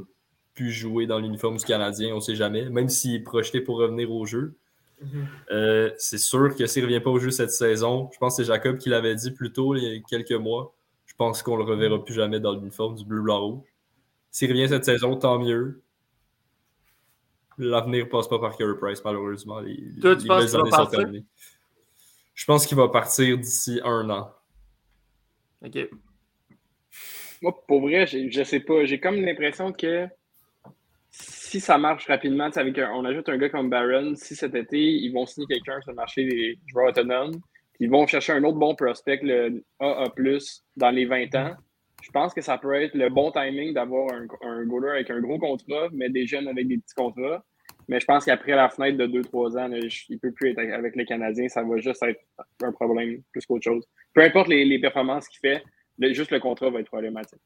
plus jouer dans l'uniforme du Canadien, on ne sait jamais, même s'il est projeté pour revenir au jeu. Mhm. Euh, c'est sûr que s'il ne revient pas au jeu cette saison, je pense que c'est Jacob qui l'avait dit plus tôt, il y a quelques mois. Je pense qu'on ne le reverra plus jamais dans l'uniforme du bleu-blanc-rouge. S'il revient cette saison, tant mieux. L'avenir ne passe pas par Carey Price, malheureusement. Les, Toi, tu penses qu'il va Je pense qu'il va partir d'ici un an. OK. Moi, pour vrai, je sais pas. J'ai comme l'impression que si ça marche rapidement, avec on ajoute un gars comme Baron, si cet été, ils vont signer quelqu'un sur le marché des joueurs autonomes, ils vont chercher un autre bon prospect, le AA, dans les 20 ans, je pense que ça peut être le bon timing d'avoir un, un goaler avec un gros contrat, mais des jeunes avec des petits contrats. Mais je pense qu'après la fenêtre de 2-3 ans, il ne peut plus être avec les Canadiens. Ça va juste être un problème plus qu'autre chose. Peu importe les performances qu'il fait, juste le contrat va être problématique.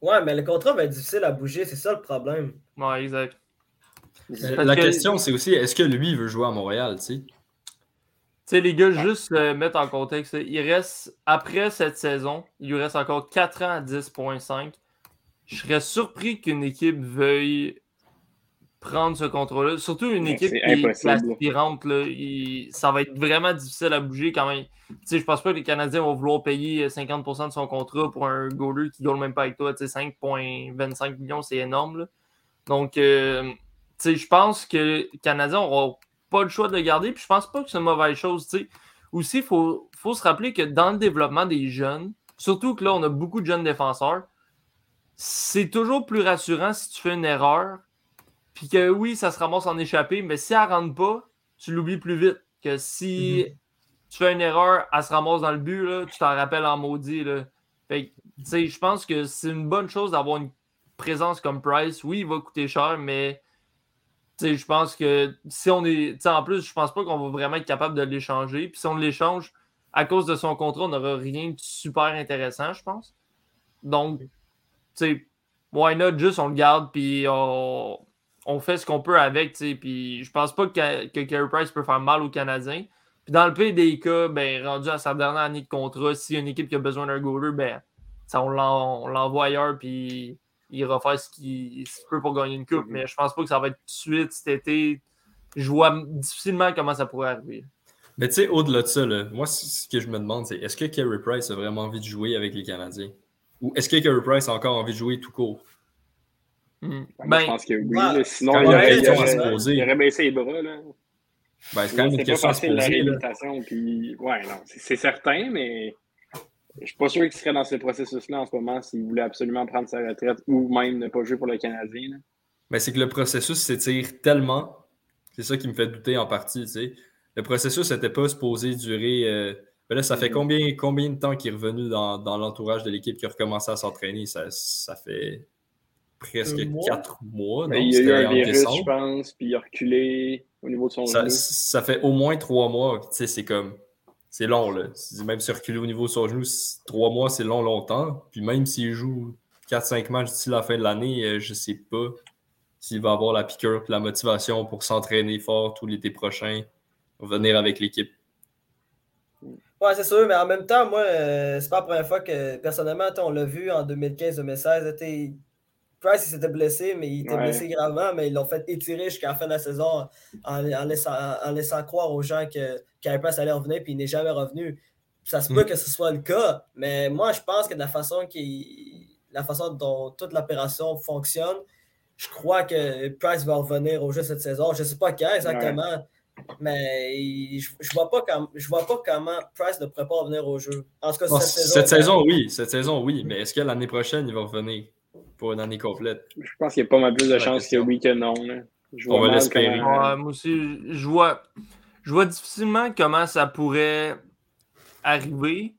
Ouais, mais le contrat va être difficile à bouger, c'est ça le problème. Ouais, exact. La question, c'est aussi, est-ce que lui veut jouer à Montréal, tu sais? Tu sais, les gars, juste mettre en contexte, il reste, après cette saison, il lui reste encore 4 ans à 10.5. Je serais surpris qu'une équipe veuille prendre ce contrôle-là. Surtout une équipe qui est aspirante. Là, ça va être vraiment difficile à bouger quand même. Sais, je pense pas que les Canadiens vont vouloir payer 50% de son contrat pour un goaler qui ne même pas avec toi. 5,25 millions, c'est énorme. Donc, euh, je pense que les Canadiens n'auront pas le choix de le garder. Puis je pense pas que c'est une mauvaise chose. Aussi, il faut, faut se rappeler que dans le développement des jeunes, surtout que là, on a beaucoup de jeunes défenseurs, c'est toujours plus rassurant si tu fais une erreur puis que oui, ça se ramasse en échappée, mais si elle ne rentre pas, tu l'oublies plus vite. Que si mhm. tu fais une erreur, elle se ramasse dans le but, là, tu t'en rappelles en maudit. Là. Fait je pense que c'est une bonne chose d'avoir une présence comme Price. Oui, il va coûter cher, mais je pense que si on est. En plus, je pense pas qu'on va vraiment être capable de l'échanger. Puis si on l'échange, à cause de son contrat, on n'aura rien de super intéressant, je pense. Donc, tu sais, why not? Juste on le garde, puis on, on fait ce qu'on peut avec. Puis je pense pas que, que Carey Price peut faire mal aux Canadiens. Puis dans le pays des cas, ben, rendu à sa dernière année de contrat, s'il y a une équipe qui a besoin d'un goaler, ben, on l'envoie ailleurs, puis il ira faire ce qu'il peut pour gagner une coupe. Mais je pense pas que ça va être tout de suite cet été. Je vois difficilement comment ça pourrait arriver. Mais tu sais, au-delà de ça, moi, ce que je me demande, c'est est-ce que Kerry Price a vraiment envie de jouer avec les Canadiens? Ou est-ce que Kerry Price a encore envie de jouer tout court? Hmm. Ben, Ben, je pense que oui. là. Sinon, il aurait, une il, question à se aurait, poser. il aurait baissé les bras. Là. Ben, c'est quand même une pas question à se la poser. là. réhabilitation. Puis... Ouais, non, c'est certain, mais je suis pas sûr qu'il serait dans ce processus-là en ce moment s'il voulait absolument prendre sa retraite ou même ne pas jouer pour le Canadien. là. Mais c'est que le processus s'étire tellement. C'est ça qui me fait douter en partie. Le processus n'était pas supposé durer. euh, ben là, ça fait Mhm. combien, combien de temps qu'il est revenu dans, dans l'entourage de l'équipe qui a recommencé à s'entraîner? Ça, ça fait presque mois? quatre mois. Non? il y a eu un virus, je pense, puis il a reculé au niveau de son Ça, genou. ça fait au moins trois mois. Tu sais, c'est comme. C'est long, là. Même si reculer au niveau de son genou, trois mois, c'est long, longtemps. Puis même s'il joue 4-5 matchs d'ici la fin de l'année, euh, je sais pas s'il va avoir la piqûre et la motivation pour s'entraîner fort tout l'été prochain, revenir avec l'équipe. Ouais, c'est sûr, mais en même temps, moi, euh, c'est pas la première fois que, personnellement, on l'a vu en 2015-2016. Price, il s'était blessé, mais il était Ouais. blessé gravement, mais ils l'ont fait étirer jusqu'à la fin de la saison en, en laissant, en laissant croire aux gens que Carey Price allait revenir, puis il n'est jamais revenu. Ça se peut Mm. que ce soit le cas, mais moi, je pense que de la façon, la façon dont toute l'opération fonctionne, je crois que Price va revenir au jeu cette saison. Je ne sais pas quand exactement, mais je ne vois, pas je vois pas comment Price ne pourrait pas revenir au jeu. En tout cas, cette saison. cette saison, oui. Cette saison, oui. Mais est-ce que l'année prochaine, il va revenir? Pour une année complète? Je pense qu'il y a pas mal plus de chances que oui que non. là. Je On va l'espérer. comment- Ouais, moi aussi, je vois, je vois difficilement comment ça pourrait arriver.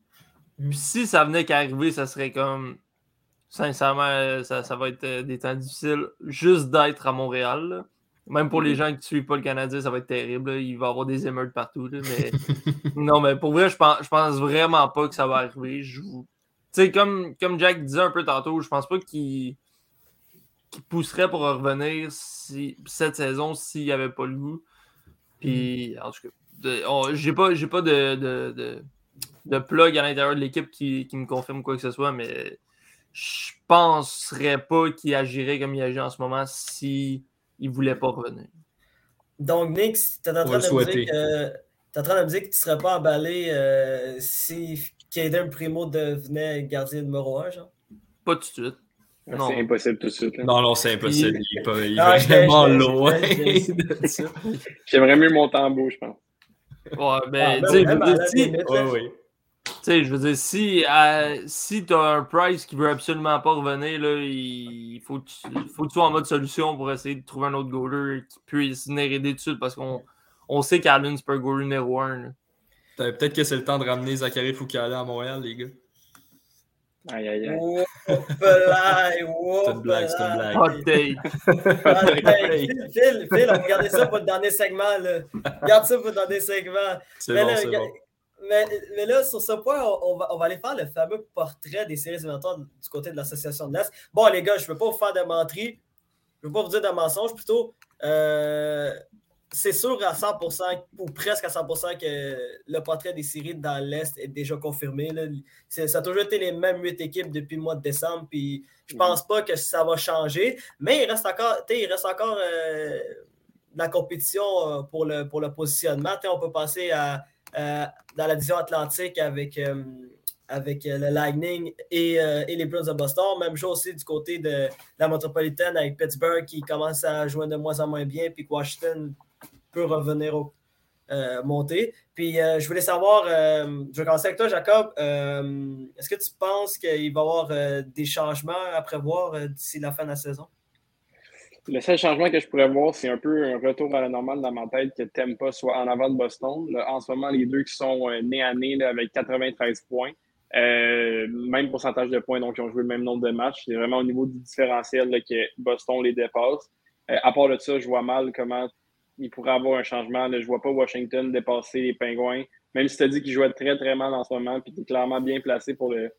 Puis si ça venait qu'à arriver, ça serait comme. Sincèrement, euh, ça, ça va être euh, des temps difficiles juste d'être à Montréal. là. Même pour les Mhm. gens qui ne suivent pas le Canadien, ça va être terrible. là. Il va y avoir des émeutes partout. là, mais... <laughs> non, mais pour vrai, je pense, je pense vraiment pas que ça va arriver. Je vous- sais, comme, comme Jack disait un peu tantôt, je pense pas qu'il qu'il pousserait pour revenir si, cette saison s'il n'y avait pas le goût. Puis, en tout cas, j'ai pas, j'ai pas de, de, de, de plug à l'intérieur de l'équipe qui, qui me confirme quoi que ce soit, mais je penserais pas qu'il agirait comme il agit en ce moment si il voulait pas revenir. Donc, Nick, tu es en On va train le de me souhaiter. dire que t'es en train de me dire que tu ne serais pas emballé euh, si Caden Primo devenait gardien numéro 1, genre? Pas tout de suite. Non. C'est impossible tout de suite. là. Non, non, c'est impossible. Il est, pas, il est Ah, vraiment je- je- loin je- de ça. J'aimerais mieux mon tambour, je pense. Ouais, ben, Ah, ben tu sais, je veux dire, si- limite, Ouais, là. ouais. Tu sais, je veux dire, si, euh, si tu as un Price qui veut absolument pas revenir, là, il faut que, tu, faut que tu sois en mode solution pour essayer de trouver un autre goaler qui puisse venir aider tout de suite parce qu'on on sait qu'Allen, c'est pas un goaler numéro 1. Peut- Peut-être que c'est le temps de ramener Zachary Foucault à Montréal, les gars. Aïe, aïe, aïe. C'est une blague, c'est une blague. Hot take. Hey, Phil, Phil, Phil, on va garder ça pour le dernier segment. Là. Garde ça pour le dernier segment. C'est Mais bon, là, c'est regarde- bon. Mais, mais là, sur ce point, on, on va, on va aller faire le fameux portrait des séries éliminatoires du côté de l'Association de l'Est. Bon, les gars, je ne veux pas vous faire de menterie. Je ne veux pas vous dire de mensonges. Plutôt, euh, c'est sûr à 100% ou presque à 100% que le portrait des séries dans l'Est est déjà confirmé. là. Ça a toujours été les mêmes huit équipes depuis le mois de décembre. Puis je pense pas que ça va changer. Mais il reste encore, il reste encore euh, la compétition euh, pour le, pour le positionnement. On peut passer à, euh, dans la division atlantique avec, euh, avec le Lightning et, euh, et les Bruins de Boston. Même chose aussi du côté de la métropolitaine avec Pittsburgh qui commence à jouer de moins en moins bien, puis Washington peut revenir au, euh, monter. Puis euh, je voulais savoir, euh, je vais commencer avec toi, Jacob. Euh, Est-ce que tu penses qu'il va y avoir des changements à prévoir d'ici la fin de la saison? Le seul changement que je pourrais voir, c'est un peu un retour à la normale dans ma tête que Tempa soit en avant de Boston. En ce moment, les deux qui sont nez à nez avec 93 points. Même pourcentage de points, donc ils ont joué le même nombre de matchs. C'est vraiment au niveau du différentiel que Boston les dépasse. À part de ça, je vois mal comment il pourrait avoir un changement. Je vois pas Washington dépasser les Pingouins. Même si tu as dit qu'ils jouaient très très mal en ce moment, puis tu es clairement bien placé pour le,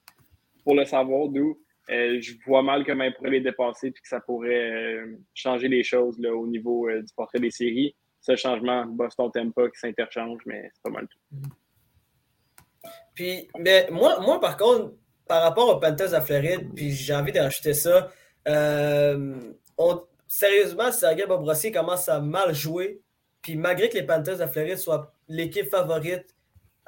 pour le savoir, d'où euh, je vois mal comment ils pourraient les dépasser puis que ça pourrait euh, changer les choses là, au niveau euh, du portrait des séries. Ce changement, Boston Tampa qui s'interchange, mais c'est pas mal tout. Puis, mais moi, moi, par contre, par rapport aux Panthers à Floride, puis j'ai envie de rajouter ça, on, sérieusement, Sergei Bobrovski commence à mal jouer. Puis malgré que les Panthers de Floride soient l'équipe favorite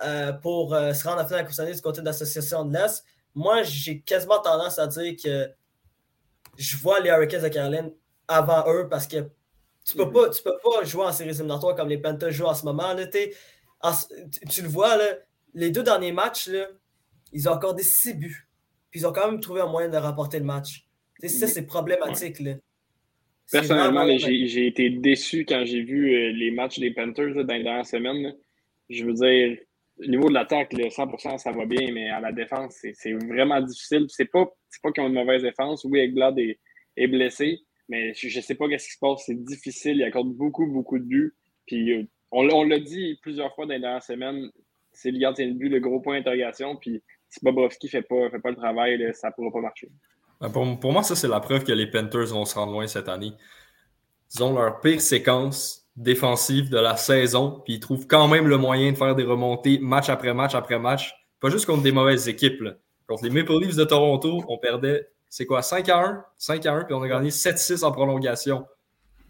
euh, pour euh, se rendre à la finale de la du côté de l'association de l'Est, moi, j'ai quasiment tendance à dire que je vois les Hurricanes de Caroline avant eux parce que tu peux, pas, tu peux pas jouer en séries éliminatoires comme les Panthers jouent en ce moment. tu, le vois, là, les deux derniers matchs, là, ils ont accordé six buts. Puis ils ont quand même trouvé un moyen de rapporter le match. ça, c'est problématique. Là. Personnellement, j'ai été déçu quand j'ai vu euh, les matchs des Panthers dans les dernières semaines. Je veux dire, au niveau de l'attaque, 100%, ça va bien, mais à la défense, c'est vraiment difficile. C'est pas, pas qu'ils ont une mauvaise défense. Oui, Egblad est, est blessé, mais je ne sais pas ce qui se passe. C'est difficile. Il accorde beaucoup, beaucoup de buts. Puis euh, on, on l'a dit plusieurs fois dans les dernières semaines, c'est le gardien de but, le gros point d'interrogation. Puis si Bobrovski ne fait pas, fait pas le travail, ça ne pourra pas marcher. Ben, pour, moi, ça, c'est la preuve que les Panthers vont se rendre loin cette année. Ils ont leur pire séquence défensive de la saison, puis ils trouvent quand même le moyen de faire des remontées match après match après match. Pas juste contre des mauvaises équipes. Contre les Maple Leafs de Toronto, on perdait, c'est quoi, 5 à 1? 5 à 1, puis on a gagné 7-6 en prolongation.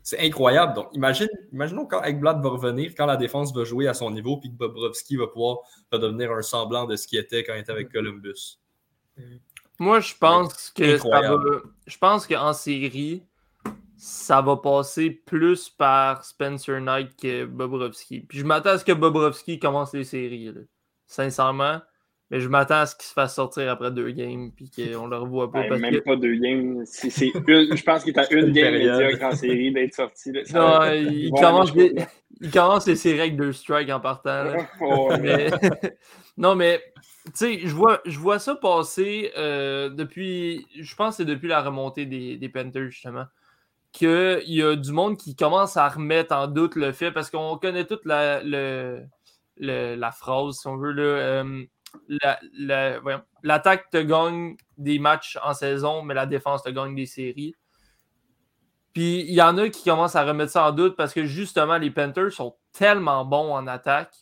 C'est incroyable. Donc, imagine, imaginons quand Ekblad va revenir, quand la défense va jouer à son niveau, puis que Bobrovski va pouvoir redevenir un semblant de ce qu'il était quand il était avec Columbus. Moi, je pense que ça va, je pense qu'en série, ça va passer plus par Spencer Knight que Bobrovski. Puis je m'attends à ce que Bobrovski commence les séries, sincèrement. Mais je m'attends à ce qu'il se fasse sortir après deux games puis qu'on le revoit pas. Ben, même pas deux games. je pense qu'il est à <laughs> une game médiocre en série d'être sorti. non, il, commence il commence les séries avec deux strikes en partant. <laughs> <laughs> non, mais tu sais, je vois, je vois ça passer euh, depuis. Je pense que c'est depuis la remontée des, des Panthers, justement. Qu'il y a du monde qui commence à remettre en doute le fait, parce qu'on connaît toute la, la phrase, si on veut, euh, l'attaque te gagne des matchs en saison, mais la défense te gagne des séries. Puis il y en a qui commencent à remettre ça en doute parce que justement, les Panthers sont tellement bons en attaque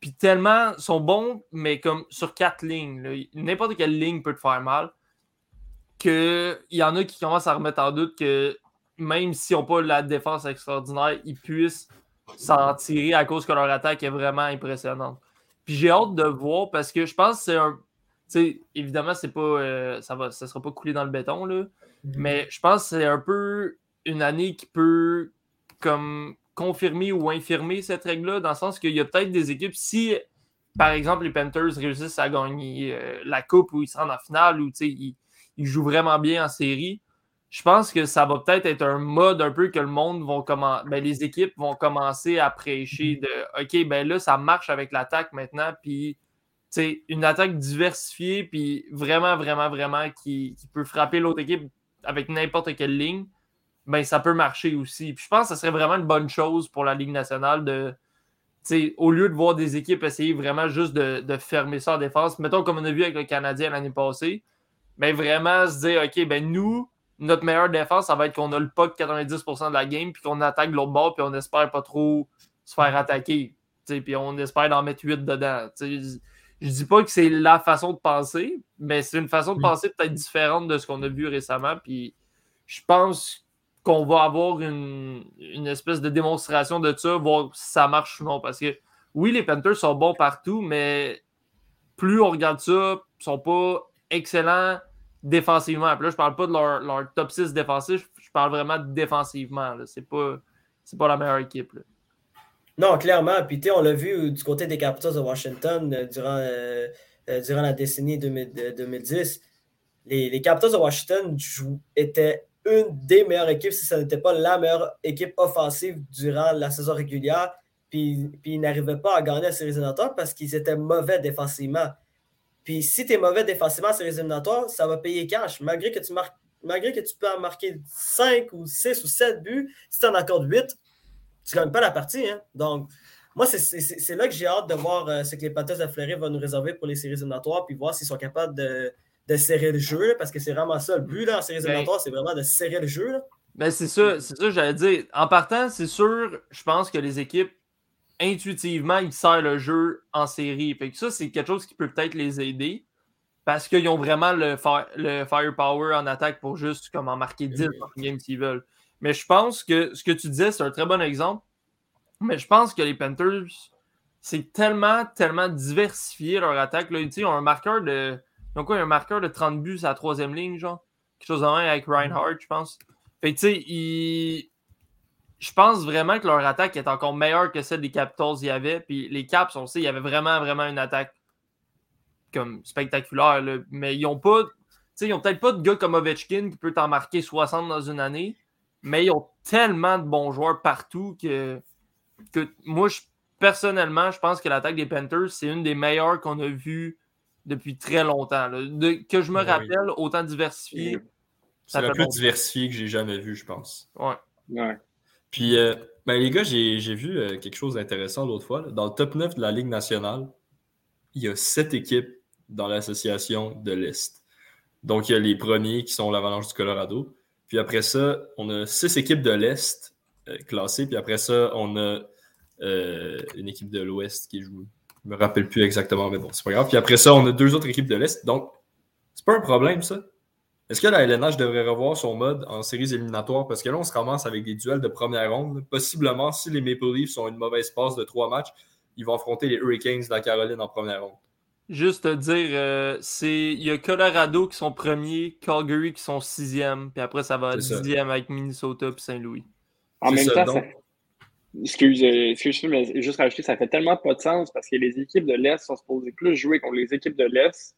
puis tellement sont bons, mais comme sur quatre lignes. N'importe quelle ligne peut te faire mal. Qu'il y en a qui commencent à remettre en doute que même s'ils n'ont pas la défense extraordinaire, ils puissent s'en tirer à cause que leur attaque est vraiment impressionnante. Puis j'ai hâte de voir parce que je pense que c'est un. Sais, évidemment, c'est pas, euh, ça ne ça sera pas coulé dans le béton, là, mm-hmm. mais je pense que c'est un peu une année qui peut comme confirmer ou infirmer cette règle-là, dans le sens qu'il y a peut-être des équipes, si par exemple les Panthers réussissent à gagner euh, la coupe ou ils sont en finale ou ils, ils, jouent vraiment bien en série, je pense que ça va peut-être être un mode un peu que le monde vont commencer, ben, les équipes vont commencer à prêcher de OK, ben là, ça marche avec l'attaque maintenant, puis une attaque diversifiée, puis vraiment, vraiment, vraiment qui, qui peut frapper l'autre équipe avec n'importe quelle ligne ben, ça peut marcher aussi. Puis je pense que ce serait vraiment une bonne chose pour la Ligue nationale de, au lieu de voir des équipes essayer vraiment juste de, fermer ça en défense, mettons comme on a vu avec le Canadien l'année passée, ben, vraiment se dire, OK, ben nous, notre meilleure défense, ça va être qu'on a le puck 90% de la game, puis qu'on attaque l'autre bord, puis on espère pas trop se faire attaquer. Puis on espère d'en mettre 8 dedans. Je dis pas que c'est la façon de penser, mais c'est une façon de penser peut-être différente de ce qu'on a vu récemment. Puis je pense qu'on va avoir une, espèce de démonstration de ça, voir si ça marche ou non. Parce que oui, les Panthers sont bons partout, mais plus on regarde ça, ils sont pas excellents défensivement. Puis là, je parle pas de leur, top 6 défensif, je parle vraiment défensivement. C'est pas, pas la meilleure équipe. Non, clairement. Puis on l'a vu du côté des Capitals de Washington euh, durant, euh, euh, durant la décennie 2010. Les, Capitals de Washington étaient une des meilleures équipes, si ce n'était pas la meilleure équipe offensive durant la saison régulière. Puis, ils n'arrivaient pas à gagner la série éliminatoire parce qu'ils étaient mauvais défensivement. Puis si tu es mauvais défensivement en série éliminatoire, ça va payer cash. Malgré que tu malgré que tu peux en marquer 5 ou 6 ou 7 buts, si tu en accordes 8, tu ne gagnes pas la partie. Hein? Donc, moi, c'est là que j'ai hâte de voir euh, ce que les Panthers de Fleury vont nous réserver pour les séries éliminatoires, puis voir s'ils sont capables de, de serrer le jeu, parce que c'est vraiment ça. Le but là, en séries ben, éliminatoires, c'est vraiment de serrer le jeu. Ben c'est ça, c'est ça, j'allais dire. En partant, c'est sûr, je pense que les équipes, intuitivement, ils serrent le jeu en série. Fait que ça, c'est quelque chose qui peut peut-être les aider. parce qu'ils ont vraiment le, le, firepower en attaque pour juste comme en marquer 10 dans une game s'ils veulent. Mais je pense que ce que tu disais, c'est un très bon exemple. Mais je pense que les Panthers, c'est tellement, tellement diversifié leur attaque. Là. Ils ont un marqueur de. Quoi, un marqueur de 30 buts à la troisième ligne, genre? Quelque chose en même avec Reinhardt, je pense. Tu sais, ils... je pense vraiment que leur attaque est encore meilleure que celle des Capitals y avait. Puis les Caps, on sait, il y avait vraiment, vraiment une attaque comme spectaculaire. Mais ils ont pas. ils ont peut-être pas de gars comme Ovechkin qui peut t'en marquer 60 dans une année. Mais ils ont tellement de bons joueurs partout que, que moi, je, personnellement, je pense que l'attaque des Panthers, c'est une des meilleures qu'on a vues depuis très longtemps. que je me rappelle, autant diversifié. C'est la plus diversifiée que j'ai jamais vue, je pense. Ouais. Puis, euh, ben, les gars, j'ai vu euh, quelque chose d'intéressant l'autre fois. Dans le top 9 de la Ligue nationale, il y a sept équipes dans l'association de l'Est. Donc, il y a les premiers qui sont l'Avalanche du Colorado. Puis après ça, on a six équipes de l'Est euh, classées. Puis après ça, on a une équipe de l'Ouest qui joue je me rappelle plus exactement, mais bon, c'est pas grave. Puis après ça, on a deux autres équipes de l'Est. Donc, c'est pas un problème, ça. Est-ce que la LNH devrait revoir son mode en séries éliminatoires? Parce que là, on se commence avec des duels de première ronde. Possiblement, si les Maple Leafs ont une mauvaise passe de trois matchs, ils vont affronter les Hurricanes de la Caroline en première ronde. Juste te dire, euh, c'est il y a Colorado qui sont premiers, Calgary qui sont sixième, puis après ça va dixième avec Minnesota et Saint-Louis. En même temps, ça, Excuse, euh, excuse mais juste rajouter, ça fait tellement pas de sens parce que les équipes de l'Est sont supposées plus jouer contre les équipes de l'Est.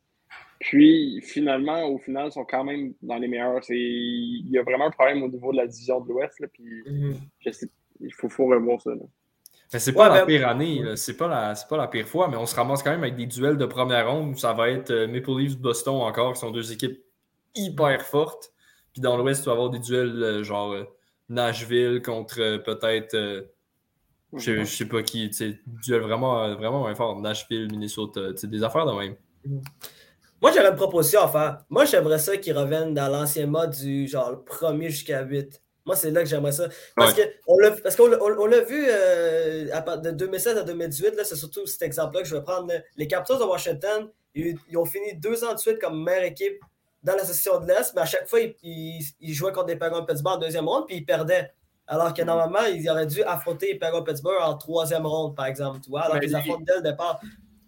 Puis finalement, au final, sont quand même dans les meilleurs. Il y a vraiment un problème au niveau de la division de l'Ouest. Puis mhm. il faut, faut revoir ça. C'est pas la pire année, c'est pas, la, pas la pire fois, mais on se ramasse quand même avec des duels de première ronde où ça va être euh, Maple Leafs Boston encore, qui sont deux équipes hyper fortes. Puis dans l'Ouest, tu vas avoir des duels euh, genre Nashville contre peut-être je, ne sais pas qui, tu duel vraiment, vraiment fort. Nashville, Minnesota, des affaires de même. Moi, j'aurais une proposition à faire. Moi, j'aimerais ça qu'ils reviennent dans l'ancien mode du genre le premier jusqu'à 8. Moi, c'est là que j'aimerais ça. Parce qu'on l'a vu euh, de 2007 à 2018, c'est surtout cet exemple-là que je vais prendre. Les Capitals de Washington, ils, ont fini deux ans de suite comme meilleure équipe dans la session de l'Est, mais à chaque fois, ils, jouaient contre des Penguins de Pittsburgh en deuxième ronde, puis ils perdaient. Alors que normalement, ils auraient dû affronter Penguins Pittsburgh en troisième ronde, par exemple, tu vois, alors qu'ils affrontent dès le départ.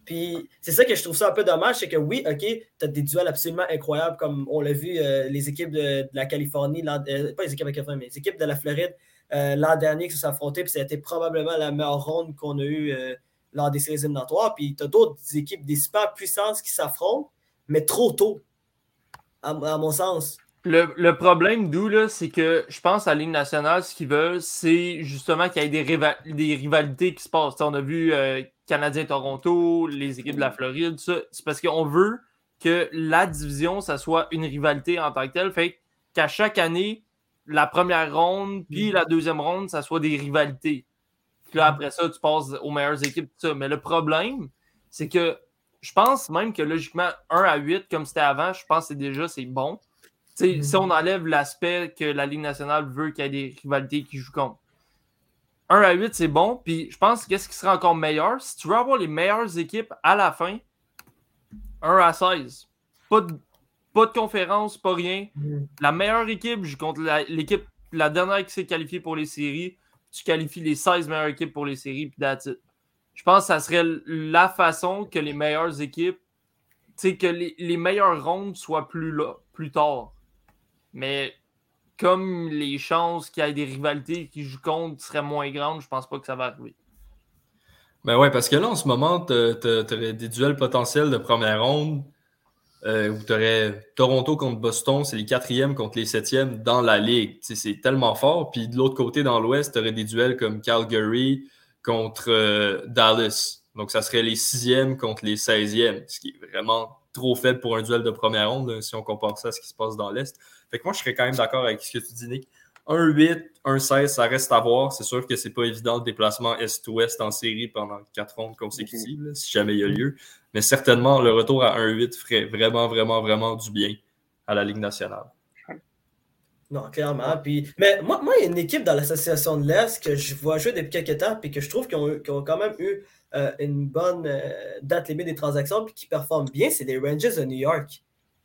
Puis c'est ça que je trouve ça un peu dommage, c'est que oui, OK, tu as des duels absolument incroyables, comme on l'a vu, euh, les équipes de, la Californie, euh, pas les équipes de la Californie, mais les équipes de la Floride euh, l'an dernier qui se puis ça a été probablement la meilleure ronde qu'on a eue lors des séries éliminatoires. Puis tu d'autres équipes, des super puissances qui s'affrontent, mais trop tôt, à mon sens. Le, problème d'où, c'est que je pense à Ligue nationale, ce qu'ils veulent, c'est justement qu'il y ait des, des, rivalités qui se passent. on a vu euh, Canadien-Toronto, les équipes de la Floride, ça. C'est parce qu'on veut que la division, ça soit une rivalité en tant que telle. Fait qu'à chaque année, la première ronde, puis la deuxième ronde, ça soit des rivalités. Puis là, après ça, tu passes aux meilleures équipes, tout ça. Mais le problème, c'est que je pense même que logiquement, 1 à 8, comme c'était avant, je pense que déjà c'est bon. Si mm-hmm. on enlève l'aspect que la Ligue nationale veut qu'il y ait des rivalités qui jouent contre. 1 à 8, c'est bon. Puis je pense qu'est-ce qui sera encore meilleur, si tu veux avoir les meilleures équipes à la fin, 1 à 16. Pas de, pas de conférence, pas rien. Mm-hmm. La meilleure équipe joue contre l'équipe, la, dernière qui s'est qualifiée pour les séries. Tu qualifies les 16 meilleures équipes pour les séries, puis that's Je pense que ça serait la façon que les meilleures équipes, tu sais, que les, les meilleures rondes soient plus là, plus tard. Mais comme les chances qu'il y ait des rivalités qui jouent contre seraient moins grandes, je pense pas que ça va arriver. Ben ouais, parce que là, en ce moment, tu aurais des duels potentiels de première ronde euh, où tu aurais Toronto contre Boston, c'est les quatrièmes contre les septièmes dans la ligue. C'est tellement fort. Puis de l'autre côté, dans l'Ouest, tu aurais des duels comme Calgary contre euh, Dallas. Donc, ça serait les sixièmes contre les seizièmes, ce qui est vraiment trop faible pour un duel de première ronde si on compare ça à ce qui se passe dans l'Est. Fait que moi, je serais quand même d'accord avec ce que tu dis, Nick. 1-8, 1-16, ça reste à voir. C'est sûr que c'est pas évident le déplacement Est-Ouest en série pendant quatre rondes consécutives, si jamais il y a lieu. Mais certainement, le retour à 1-8 ferait vraiment, vraiment, vraiment du bien à la Ligue nationale. Non, clairement. Puis, mais moi, moi, il y a une équipe dans l'association de l'Est que je vois jouer depuis quelques temps, puis que je trouve qu'ils ont, ont quand même eu euh, une bonne euh, date limite des transactions, puis qui performent bien, c'est les Rangers de New York.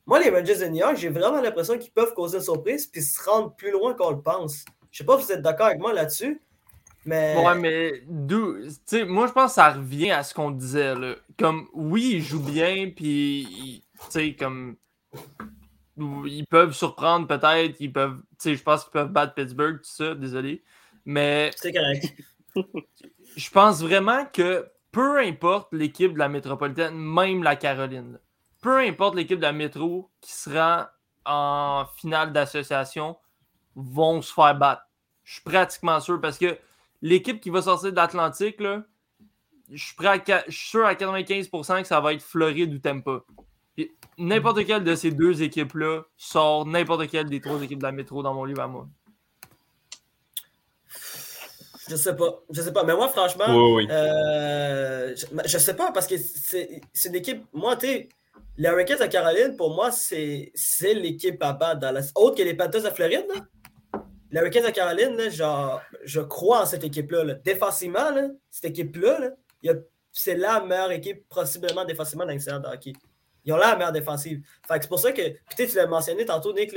Moi, les Rangers de New York, j'ai vraiment l'impression qu'ils peuvent causer une surprise, puis se rendre plus loin qu'on le pense. Je sais pas si vous êtes d'accord avec moi là-dessus, mais. Ouais, mais sais, moi, je pense que ça revient à ce qu'on disait, là. Comme, oui, ils jouent bien, puis. Tu sais, comme. Ils peuvent surprendre peut-être, ils peuvent. Tu sais, je pense qu'ils peuvent battre Pittsburgh, tout ça, désolé. Mais C'est correct. je pense vraiment que peu importe l'équipe de la métropolitaine, même la Caroline, là, peu importe l'équipe de la métro qui sera en finale d'association, vont se faire battre. Je suis pratiquement sûr parce que l'équipe qui va sortir de l'Atlantique, là, je suis, prêt à ca- je suis sûr à 95% que ça va être Floride ou Tampa. N'importe quelle de ces deux équipes-là sort n'importe quelle des trois équipes de la métro dans mon livre à moi. Je sais pas. Je sais pas. Mais moi, franchement, Oui, oui. euh, je, je sais pas parce que c'est c'est une équipe. Moi, tu sais, les Hurricanes de Caroline, pour moi, c'est c'est l'équipe à battre dans la. Autre que les Panthers de Floride, là? Les Hurricanes de Caroline, là, genre, je crois en cette équipe-là. là. Défensivement, là, cette équipe-là, là, il y a- c'est la meilleure équipe, possiblement défensivement dans de hockey. Ils ont la meilleure défensive. C'est pour ça que, tu l'as mentionné tantôt, Nick,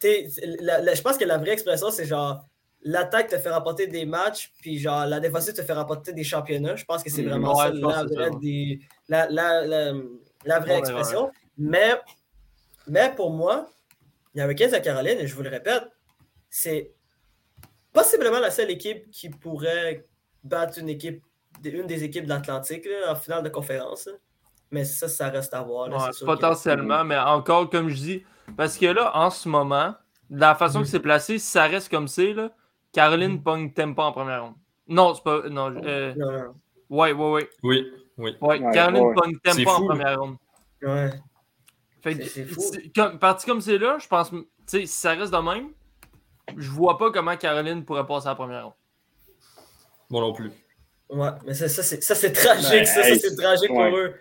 je pense que la vraie expression, c'est genre l'attaque te fait rapporter des matchs, puis genre la défensive te fait rapporter des championnats. Je pense que c'est Mhm. vraiment Ouais, ça, vraie des- la- la- la vraie expression. Mais, mais pour moi, les Hurricanes de Caroline, et je vous le répète, c'est possiblement la seule équipe qui pourrait battre une équipe, une des équipes de l'Atlantique là, en finale de conférence. là. Mais ça, ça reste à voir. là, Ouais, potentiellement, mais encore, comme je dis, parce que là, en ce moment, de la façon Mhm. que c'est placé, si ça reste comme c'est, là, Caroline Mhm. pogne Tempa en première ronde. Non, c'est pas. Non, euh, Non, non. ouais, ouais, ouais. Oui, oui. ouais. Ouais, Caroline ouais. pogne C'est Tempa en première ronde. Ouais. Fait que, comme, parti comme c'est là, je pense, tu sais, si ça reste de même, je vois pas comment Caroline pourrait passer à la première ronde. Moi non plus. Ouais, mais ça, ça, c'est ça, c'est tragique. Ben, ça, c'est tragique ouais. pour eux.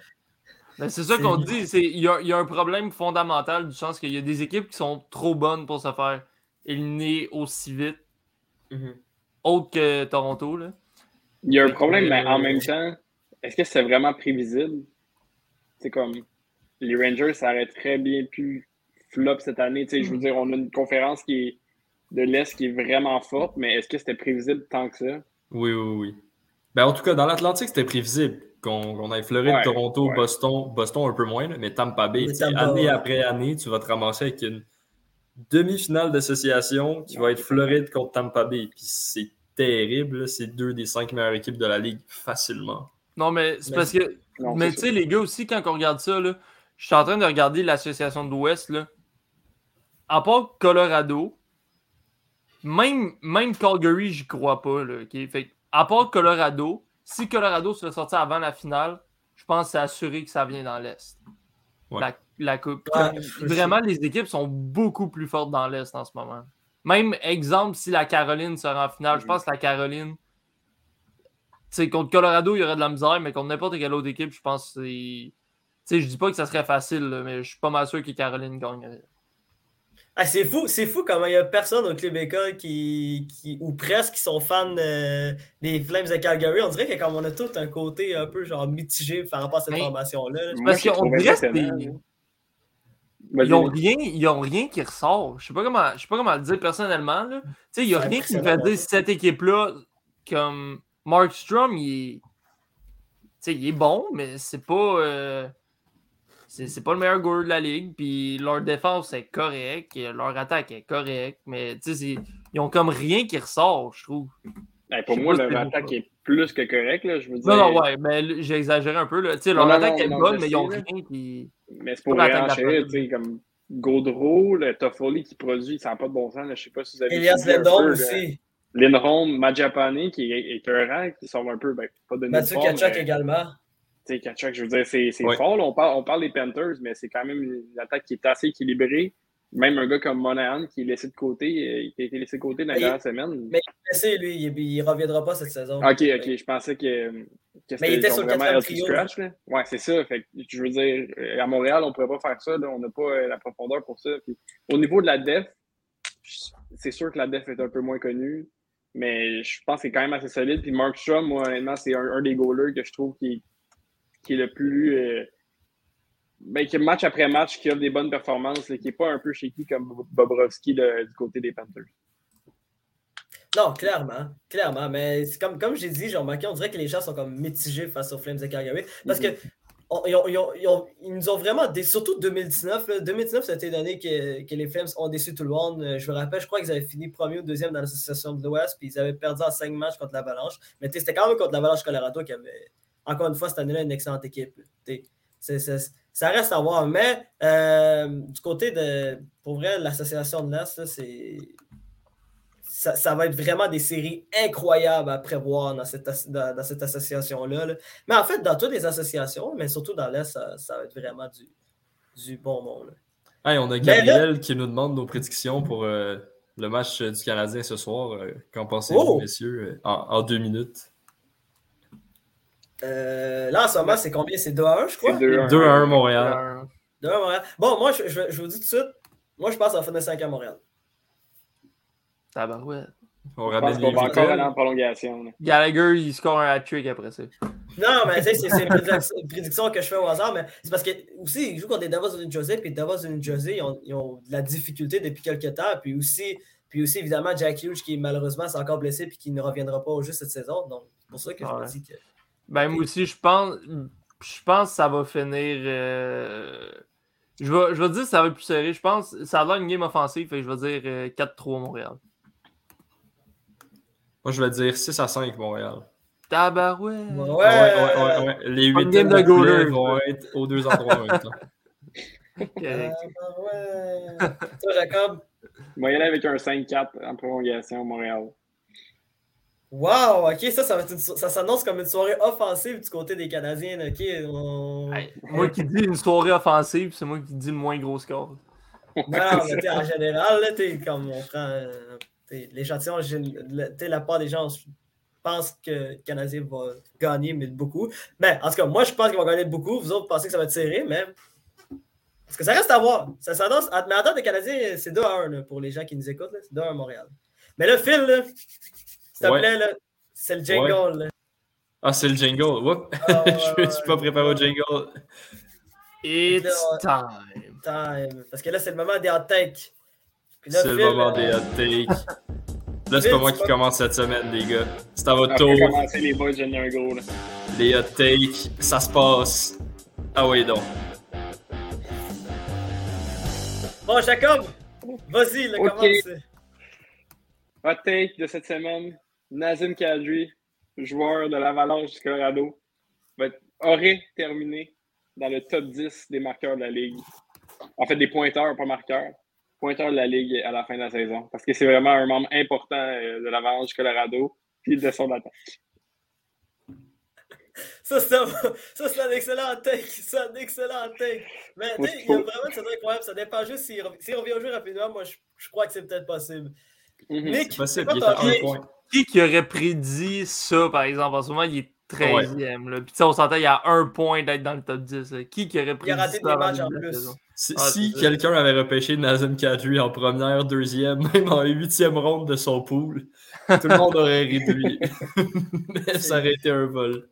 Ben, c'est ça qu'on dit, c'est il y a, il y a un problème fondamental du sens qu'il y a des équipes qui sont trop bonnes pour se faire éliminer aussi vite, Mhm. autre que Toronto. Là. Il y a un problème, mais en même temps, est-ce que c'est vraiment prévisible? C'est comme les Rangers, ça aurait très bien pu flop cette année. Tu sais, Je veux dire, on a une conférence qui est de l'Est qui est vraiment forte, mais est-ce que c'était prévisible tant que ça? Oui, oui, oui. Ben, en tout cas, dans l'Atlantique, c'était prévisible qu'on qu'on ait Floride, Ouais, Toronto, ouais. Boston, Boston un peu moins, là, mais Tampa Bay, Tampa, année ouais. après année, tu vas te ramasser avec une demi-finale d'association qui va être Floride contre Tampa Bay. Puis c'est terrible, c'est deux des cinq meilleures équipes de la ligue facilement. Non, mais c'est parce que. Non, mais tu sais, les gars aussi, quand on regarde ça, là, je suis en train de regarder l'association de l'Ouest. là. À part Colorado, même, même Calgary, j'y crois pas. Là? Fait, à part Colorado, si Colorado se fait sortir avant la finale, je pense que c'est assuré que ça vient dans l'Est. Ouais. La, la coupe. Ouais, Vraiment, les équipes sont beaucoup plus fortes dans l'Est en ce moment. Même exemple, si la Caroline sera en finale, je Mhm. pense que la Caroline. Sais, contre Colorado, il y aurait de la misère, mais contre n'importe quelle autre équipe, je pense que c'est. Tu sais, je dis pas que ça serait facile, là, mais je suis pas mal sûr que Caroline gagnerait. Ah, c'est fou, c'est fou comment il n'y a personne au Club École qui, qui, ou presque, qui sont fans euh, des Flames de Calgary. On dirait que comme on a tout un côté un peu genre mitigé par rapport à cette Mais- formation-là. Parce je qu'on dirait que Ils ont Nick. rien, ils ont rien qui ressort. Je sais pas comment, je sais pas comment le dire personnellement. là. Tu sais, il y a C'est rien qui me fait dire cette équipe-là comme Mark Strom, il est. Tu sais, il est bon, mais c'est pas. euh, C'est c'est pas le meilleur goaler de la ligue. Puis leur défense est correct. Leur attaque est correcte. Mais tu sais, c'est- ils ont comme rien qui ressort, je trouve. Hey, pour moi, leur attaque est plus que correct. Là, je veux dire. Non, non, ouais, mais j'ai exagéré un peu. Là. Tu sais, leur Non, attaque non, est non, bonne, mais ils ont rien qui. Mais c'est pour d'Atlanta. tu sais, comme Gaudreau, le Toffoli qui produit, ça n'a pas de bon sens. Là. Je sais pas si vous avez Elias là. aussi. Lindholm, Majapane, qui est, rang, qui sort un peu, ben, pas de Mathieu part, Kachak mais, également. tu sais, Kachak, je veux dire, c'est c'est Ouais. fort. là. On, parle, on parle des Panthers, mais c'est quand même une attaque qui est assez équilibrée. Même un gars comme Monahan qui est laissé de côté, euh, qui a été laissé de côté dans il- dernières semaines. Mais il est blessé, lui, il, il reviendra pas cette saison. Ok, ok, je pensais que, que Mais il était sur le quatrième trio. scratch. Là. Ouais, c'est ça. Fait que, je veux dire, euh, à Montréal, on ne pourrait pas faire ça. Là. On n'a pas euh, la profondeur pour ça. Puis, au niveau de la def, c'est sûr que la def est un peu moins connue, mais je pense que c'est quand même assez solide. Puis Mark Strom, moi, honnêtement, c'est un, des goalers que je trouve qui, qui est le plus. Euh, ben, qui match après match, qui offre des bonnes performances, qui n'est pas un peu shaky comme Bobrovski du côté des Panthers. Non, clairement, clairement. Mais comme, comme j'ai dit, j'ai remarqué, on dirait que les gens sont comme mitigés face aux Flames de Calgary. Parce que ils, nous ont vraiment surtout 2019. 2019, ça a été l'année que, que, les Flames ont déçu tout le monde. Euh, je me rappelle, je crois qu'ils avaient fini premier ou deuxième dans l'association de l'Ouest, puis ils avaient perdu en cinq matchs contre l'Avalanche. Mais c'était quand même contre l'Avalanche Colorado qui avait, encore une fois, cette année-là, une excellente équipe. ça reste à voir. Mais euh, du côté de, pour vrai, l'association de l'Est, c'est ça, va être vraiment des séries incroyables à prévoir dans cette, dans, cette association-là. Mais en fait, dans toutes les associations, mais surtout dans l'Est, ça, va être vraiment du, du bon monde. on a Gabriel qui nous demande nos prédictions pour euh, le match du Canadien ce soir. Euh, qu'en pensez-vous, oh! messieurs, euh, en, deux minutes? là, en ce moment, c'est combien? C'est 2-1, je crois? 2-1 Montréal. 2-1 Montréal. Bon, moi, je, je, vous dis tout de suite, moi, je pense à la fin de 5 à Montréal. Tabarouette. On pense qu'on va encore aller en prolongation. Gallagher, il score un hat-trick après ça. Non, mais c'est une prédiction que je fais au hasard, mais c'est parce que aussi, ils jouent contre des Davos de New Jersey, puis Davos de New Jersey, ils ont, ils ont, de la difficulté depuis quelques temps, puis aussi, puis aussi évidemment, Jack Hughes, qui malheureusement s'est encore blessé, puis qui ne reviendra pas au jeu cette saison. Donc, c'est pour ça que je me dis que. Ben, moi aussi, je pense, je pense que ça va finir. Euh... Je, vais, je vais dire que ça va être plus serré. Je pense que ça a l'air une game offensive, et je vais dire 4-3 euh, Montréal. Moi, je vais dire 6 à 5 Montréal. Tabarouette! Ouais. Ouais, ouais, ouais, Les 8 games de goalers vont être aux deux endroits en même temps. <laughs> Toi, Jacob? Moi, y aller avec un 5-4 en prolongation Montréal. Wow, ok, ça, ça, ça s'annonce comme une soirée offensive du côté des Canadiens. Ok, moi qui dis une soirée offensive, c'est moi qui dis le moins gros score. Non, mais en général, là, t'es comme on prend l'échantillon, la part des gens pensent que le Canadien va gagner, mais beaucoup. Mais en tout cas, moi, je pense qu'il va gagner beaucoup. Vous autres pensez que ça va être serré, mais. Parce que ça reste à voir. Ça s'annonce. Mais attends, les Canadiens, c'est 2 à 1 pour les gens qui nous écoutent. C'est 2 à 1 Montréal. Mais le fil, s'il te plaît, c'est le jingle. Ah, c'est le jingle. Ah, <laughs> je ne suis pas préparé au jingle. It's time. time. Parce que là, c'est le moment des hot takes. C'est le moment des hot takes. <laughs> Là, c'est pas moi qui commence cette semaine, les gars. C'est à votre tour. commencer les boys go, Les hot takes, ça se passe. Ah oui, donc. Bon, Jacob, vas-y, le okay. commence. Hot take de cette semaine. Nazim Kadri, joueur de l'Avalanche du Colorado, aurait terminé dans le top 10 des marqueurs de la Ligue. En fait, des pointeurs, pas marqueurs pointeur de la Ligue à la fin de la saison. Parce que c'est vraiment un membre important euh, de l'Avalanche Colorado puis de son attaque. <laughs> Ça, c'est un, excellent take. C'est un excellent take. Mais il y a vraiment c'est incroyable. Ça dépend juste s'il revient au jeu rapidement. Moi, je, je crois que c'est peut-être possible. Mm -hmm. Nick, possible. Qui, qui aurait prédit ça, par exemple? En ce moment, il est 13e. Ouais. Puis on s'entend, il y a un point d'être dans le top 10. Qui, qui aurait prédit ça? Il a raté des matchs en plus. Si, ah, quelqu'un avait repêché Nazem Kadri en première, deuxième, <laughs> même en huitième ronde de son pool, tout le monde aurait réduit. <laughs> Mais ça aurait été un vol.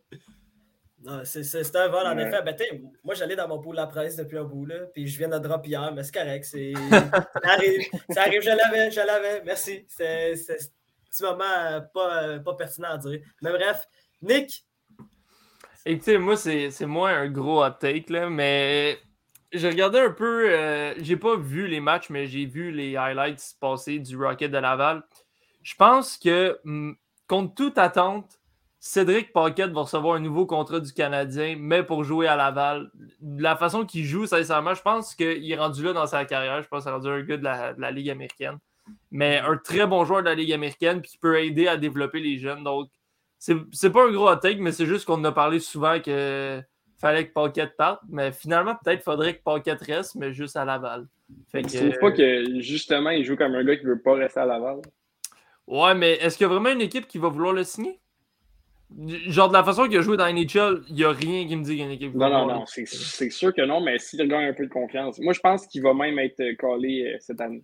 C'est un vol, en effet. Ben, moi, j'allais dans mon pool la presse depuis un bout, là, puis je viens de drop hier, mais c'est correct. <laughs> ça arrive, ça arrive, je l'avais, je l'avais. Merci. C'est un petit moment euh, pas, euh, pas pertinent à dire. Mais bref, Nick? Écoutez, moi, c'est moins un gros hot take, là, mais j'ai regardé un peu, euh, j'ai pas vu les matchs, mais j'ai vu les highlights passer du Rocket de Laval. Je pense que, mm, contre toute attente, Cédric Paquette va recevoir un nouveau contrat du Canadien, mais pour jouer à Laval. la façon qu'il joue, sincèrement, je pense qu'il est rendu là dans sa carrière. Je pense qu'il est rendu un gars de la, de Ligue américaine. Mais un très bon joueur de la Ligue américaine, puis qui peut aider à développer les jeunes. Donc, c'est pas un gros take, mais c'est juste qu'on a parlé souvent que fallait que Paquette parte, mais finalement, peut-être faudrait que Paquette reste, mais juste à Laval. Fait que, trouves pas que justement, il joue comme un gars qui veut pas rester à Laval? Ouais, mais est-ce qu'il y a vraiment une équipe qui va vouloir le signer? Genre, de la façon qu'il a joué dans NHL, il n'y a rien qui me dit qu'il y a une équipe qui Non, non, non, c'est sûr que non, mais s'il gagne un peu de confiance. Moi, je pense qu'il va même être collé euh, cette année.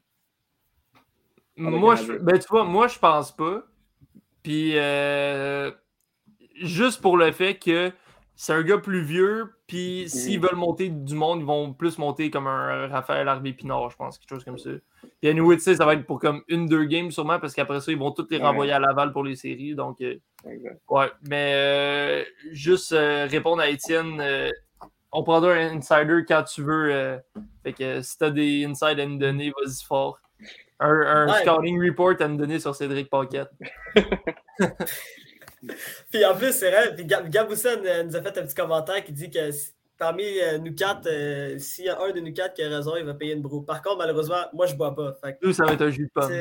Moi, je, ben, tu vois, moi, je pense pas. Puis, euh, juste pour le fait que c'est un gars plus vieux, puis s'ils veulent monter du monde, ils vont plus monter comme un Raphaël Harvey Pinard, je pense, quelque chose comme ça. Puis, anyway, tu sais, ça va être pour comme une, deux games sûrement, parce qu'après ça, ils vont tous les renvoyer à Laval pour les séries. Donc, euh, ouais. Mais, euh, juste euh, répondre à Étienne, on prendra un insider quand tu veux. fait que si t'as des insides à nous donner, vas-y fort. Un, un Ouais. scouting report à nous donner sur Cédric Paquette. <laughs> <laughs> Puis en plus, c'est vrai, puis euh, nous a fait un petit commentaire qui dit que parmi euh, nous quatre, euh, s'il y a un de nous quatre qui a raison, il va payer une broue. Par contre, malheureusement, moi, je bois pas. Fait que Nous, ça va être un jus de pomme.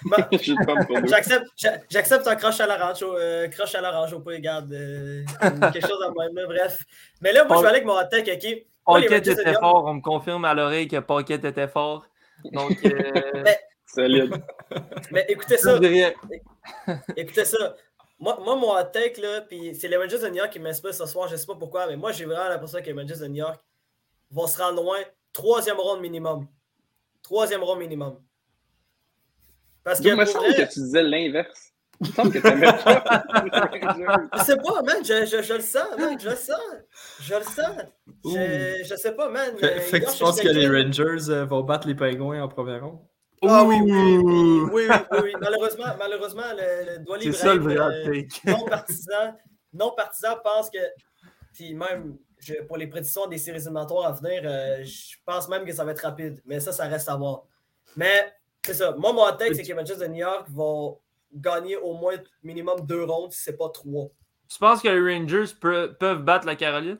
<laughs> J'accepte, j'a- j'accepte un croche à l'orange, au- euh, croche à l'orange au pas, regarde. euh, <laughs> quelque chose en même, là, bref. Mais là, moi, je vais aller avec mon take, ok? Paquette était fort, on me confirme à l'oreille que Paquette était fort. Donc, euh, Solide. Mais écoutez ça, écoutez ça. Moi, moi mon hot take, là, puis c'est les Rangers de New York qui m'inspirent ce soir, je sais pas pourquoi, mais moi, j'ai vraiment l'impression que les Rangers de New York vont se rendre loin. Troisième ronde minimum. Troisième ronde minimum. Parce que Il me pour semble vrai, que tu disais l'inverse. Il me semble que. Je sais pas, man, je, je, je le sens, man, je le sens. Je le sens. Je, je sais pas, man. Fait, euh, fait que hier, tu penses que les Rangers euh, vont battre les Pingouins en première ronde? Ah oui, oui, oui, oui, oui, oui, oui. Malheureusement, malheureusement, le, le Ibrahim, vrai euh, non partisan, non partisan pense que, puis même pour les prédictions des séries éliminatoires à venir, euh, je pense même que ça va être rapide. Mais ça, ça reste à voir. Mais c'est ça. Moi, mon take, c'est que les Manchester de New York vont gagner au moins minimum deux rondes, si c'est pas trois. Tu penses que les Rangers pe- peuvent battre la Caroline?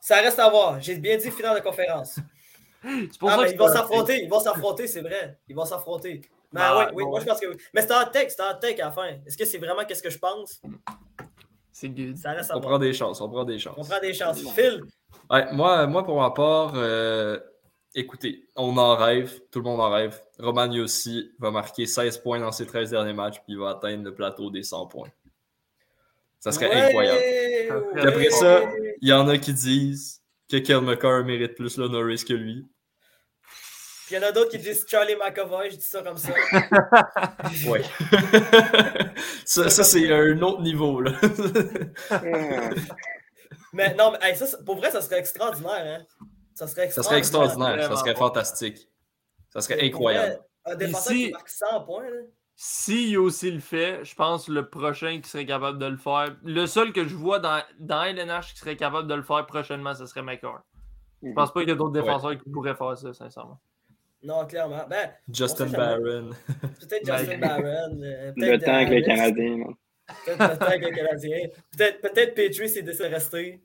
Ça reste à voir. J'ai bien dit finale de conférence. C'est pour Ah, ça mais que ils vont s'affronter, ils vont s'affronter, c'est vrai. Ils vont s'affronter. Mais oui, oui, bon, moi je pense que oui. Mais c'est un take, c'est un take à la fin. Est-ce que c'est vraiment qu'est-ce que je pense? C'est good. Ça reste à On prend des chances, on prend des On chances. prend des chances. Phil, Ouais, moi, moi, pour ma part, euh, écoutez, on en rêve, tout le monde en rêve. Roman aussi va marquer 16 points dans ses 13 derniers matchs, puis il va atteindre le plateau des 100 points. Ça serait Ouais, incroyable. ouais. Puis après ça, il y en a qui disent que Kel McCarr mérite plus le Norris que lui. Puis il y en a d'autres qui disent Charlie McAvoy, je dis ça comme ça. <laughs> Ouais. <laughs> ça, ça c'est un autre niveau, là. <laughs> Mais non, mais hey, ça, pour vrai, ça serait extraordinaire. Hein? Ça serait ça serait extraordinaire. extraordinaire, ça serait fantastique. Ça serait incroyable. vrai, Un défenseur Ici- qui marque 100 points. Là. Si aussi le fait, je pense le prochain qui serait capable de le faire. Le seul que je vois dans, dans LNH qui serait capable de le faire prochainement, ce serait McCarr. Je pense pas qu'il y a d'autres défenseurs qui pourraient faire ça, sincèrement. Non, clairement. Ben, Justin. Barron. peut-être Ben, Justin Barron. <laughs> euh, Le peut-être temps avec les Canadiens. man. Peut-être le temps avec les Canadiens. Peut-être peut Petrie s'est décidé de rester.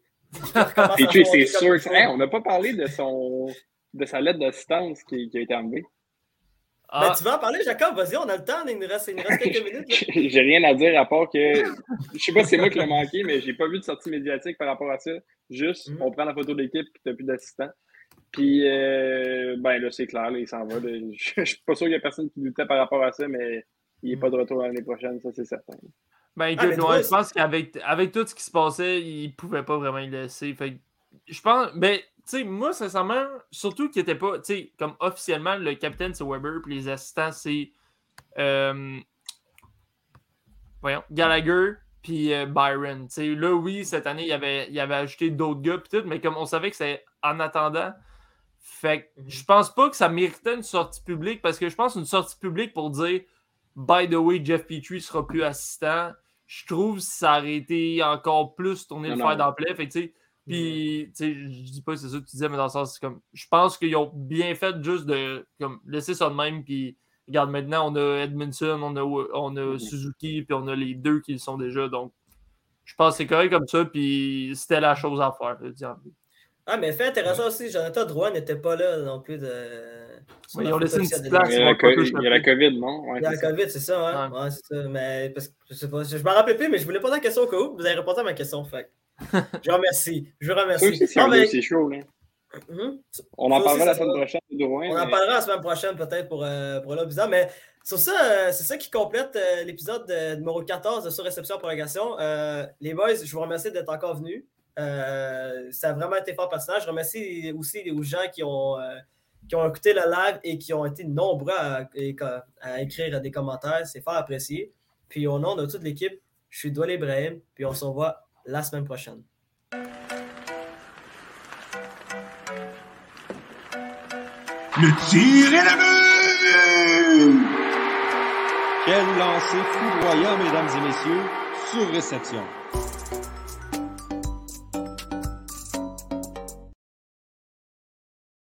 Petrie, c'est sûr. Hey, on n'a pas parlé de son de sa lettre d'assistance qui, qui a été enlevée. Ben, Ah, tu veux en parler, Jacob? Vas-y, on a le temps. Il nous reste, il nous reste quelques minutes. <laughs> J'ai rien à dire à part que je sais pas si c'est moi qui l'ai manqué, mais j'ai pas vu de sortie médiatique par rapport à ça. Juste, Mhm. on prend la photo de l'équipe puis t'as plus d'assistant. Puis euh, ben là, c'est clair, là, il s'en va. <laughs> Je, suis pas sûr qu'il y a personne qui doutait par rapport à ça, mais il est pas de retour l'année prochaine, ça c'est certain. ben Ah, écoute, ouais, je pense qu'avec avec tout ce qui se passait, il pouvait pas vraiment le laisser. Fait je pense, ben, sais, moi, sincèrement, surtout qu'il était pas, tu sais, comme officiellement, le capitaine c'est Weber, puis les assistants c'est. euh, voyons, Gallagher, puis euh, Byron. Tu sais, là, oui, cette année, il avait, il avait ajouté d'autres gars, puis tout, mais comme on savait que c'est en attendant. Fait que Mhm. je pense pas que ça méritait une sortie publique, parce que je pense une sortie publique pour dire By the way, Jeff Petrie sera plus assistant. Je trouve que ça aurait été encore plus tourner Non, le fer plaie. Fait que, tu sais, puis, tu sais, je dis pas que c'est ça que tu disais, mais dans le sens, c'est comme, je pense qu'ils ont bien fait juste de comme, laisser ça de même. Puis, regarde, maintenant, on a Edmondson, on a, on a. Suzuki, puis on a les deux qui le sont déjà. Donc, je pense que c'est correct comme ça. Puis, c'était la chose à faire. Ah, mais fait intéressant aussi, Jonathan Drouin n'était pas là non plus. De... ils ont laissé une petite place. Il y a la. COVID, non? Ouais, Il y a c'est la ça. COVID, c'est ça, hein? Ouais. Ouais, c'est ça. Mais parce que je sais pas, je, je m'en rappelais plus, mais je voulais poser la question au cas où. Vous avez répondu à ma question. Fait. Je vous remercie. Je remercie. c'est mais- chaud. Mhm. On en parlera la semaine prochaine de Drouin. On en parlera la semaine prochaine peut-être pour, euh, pour bizarre. Mais sur ça, euh, c'est ça qui complète euh, l'épisode de- numéro 14 de Sur-Réception Prolongation. Euh, les boys, je vous remercie d'être encore venus. Euh, ça a vraiment été fort personnage. Je remercie aussi aux gens qui ont, euh, qui ont écouté le live et qui ont été nombreux à, à écrire des commentaires. C'est fort apprécié. Puis au nom de toute l'équipe, je suis Doual Ibrahim, puis on se revoit la semaine prochaine. Le tir est le but! Quel lancer foudroyant, mesdames et messieurs, sur réception.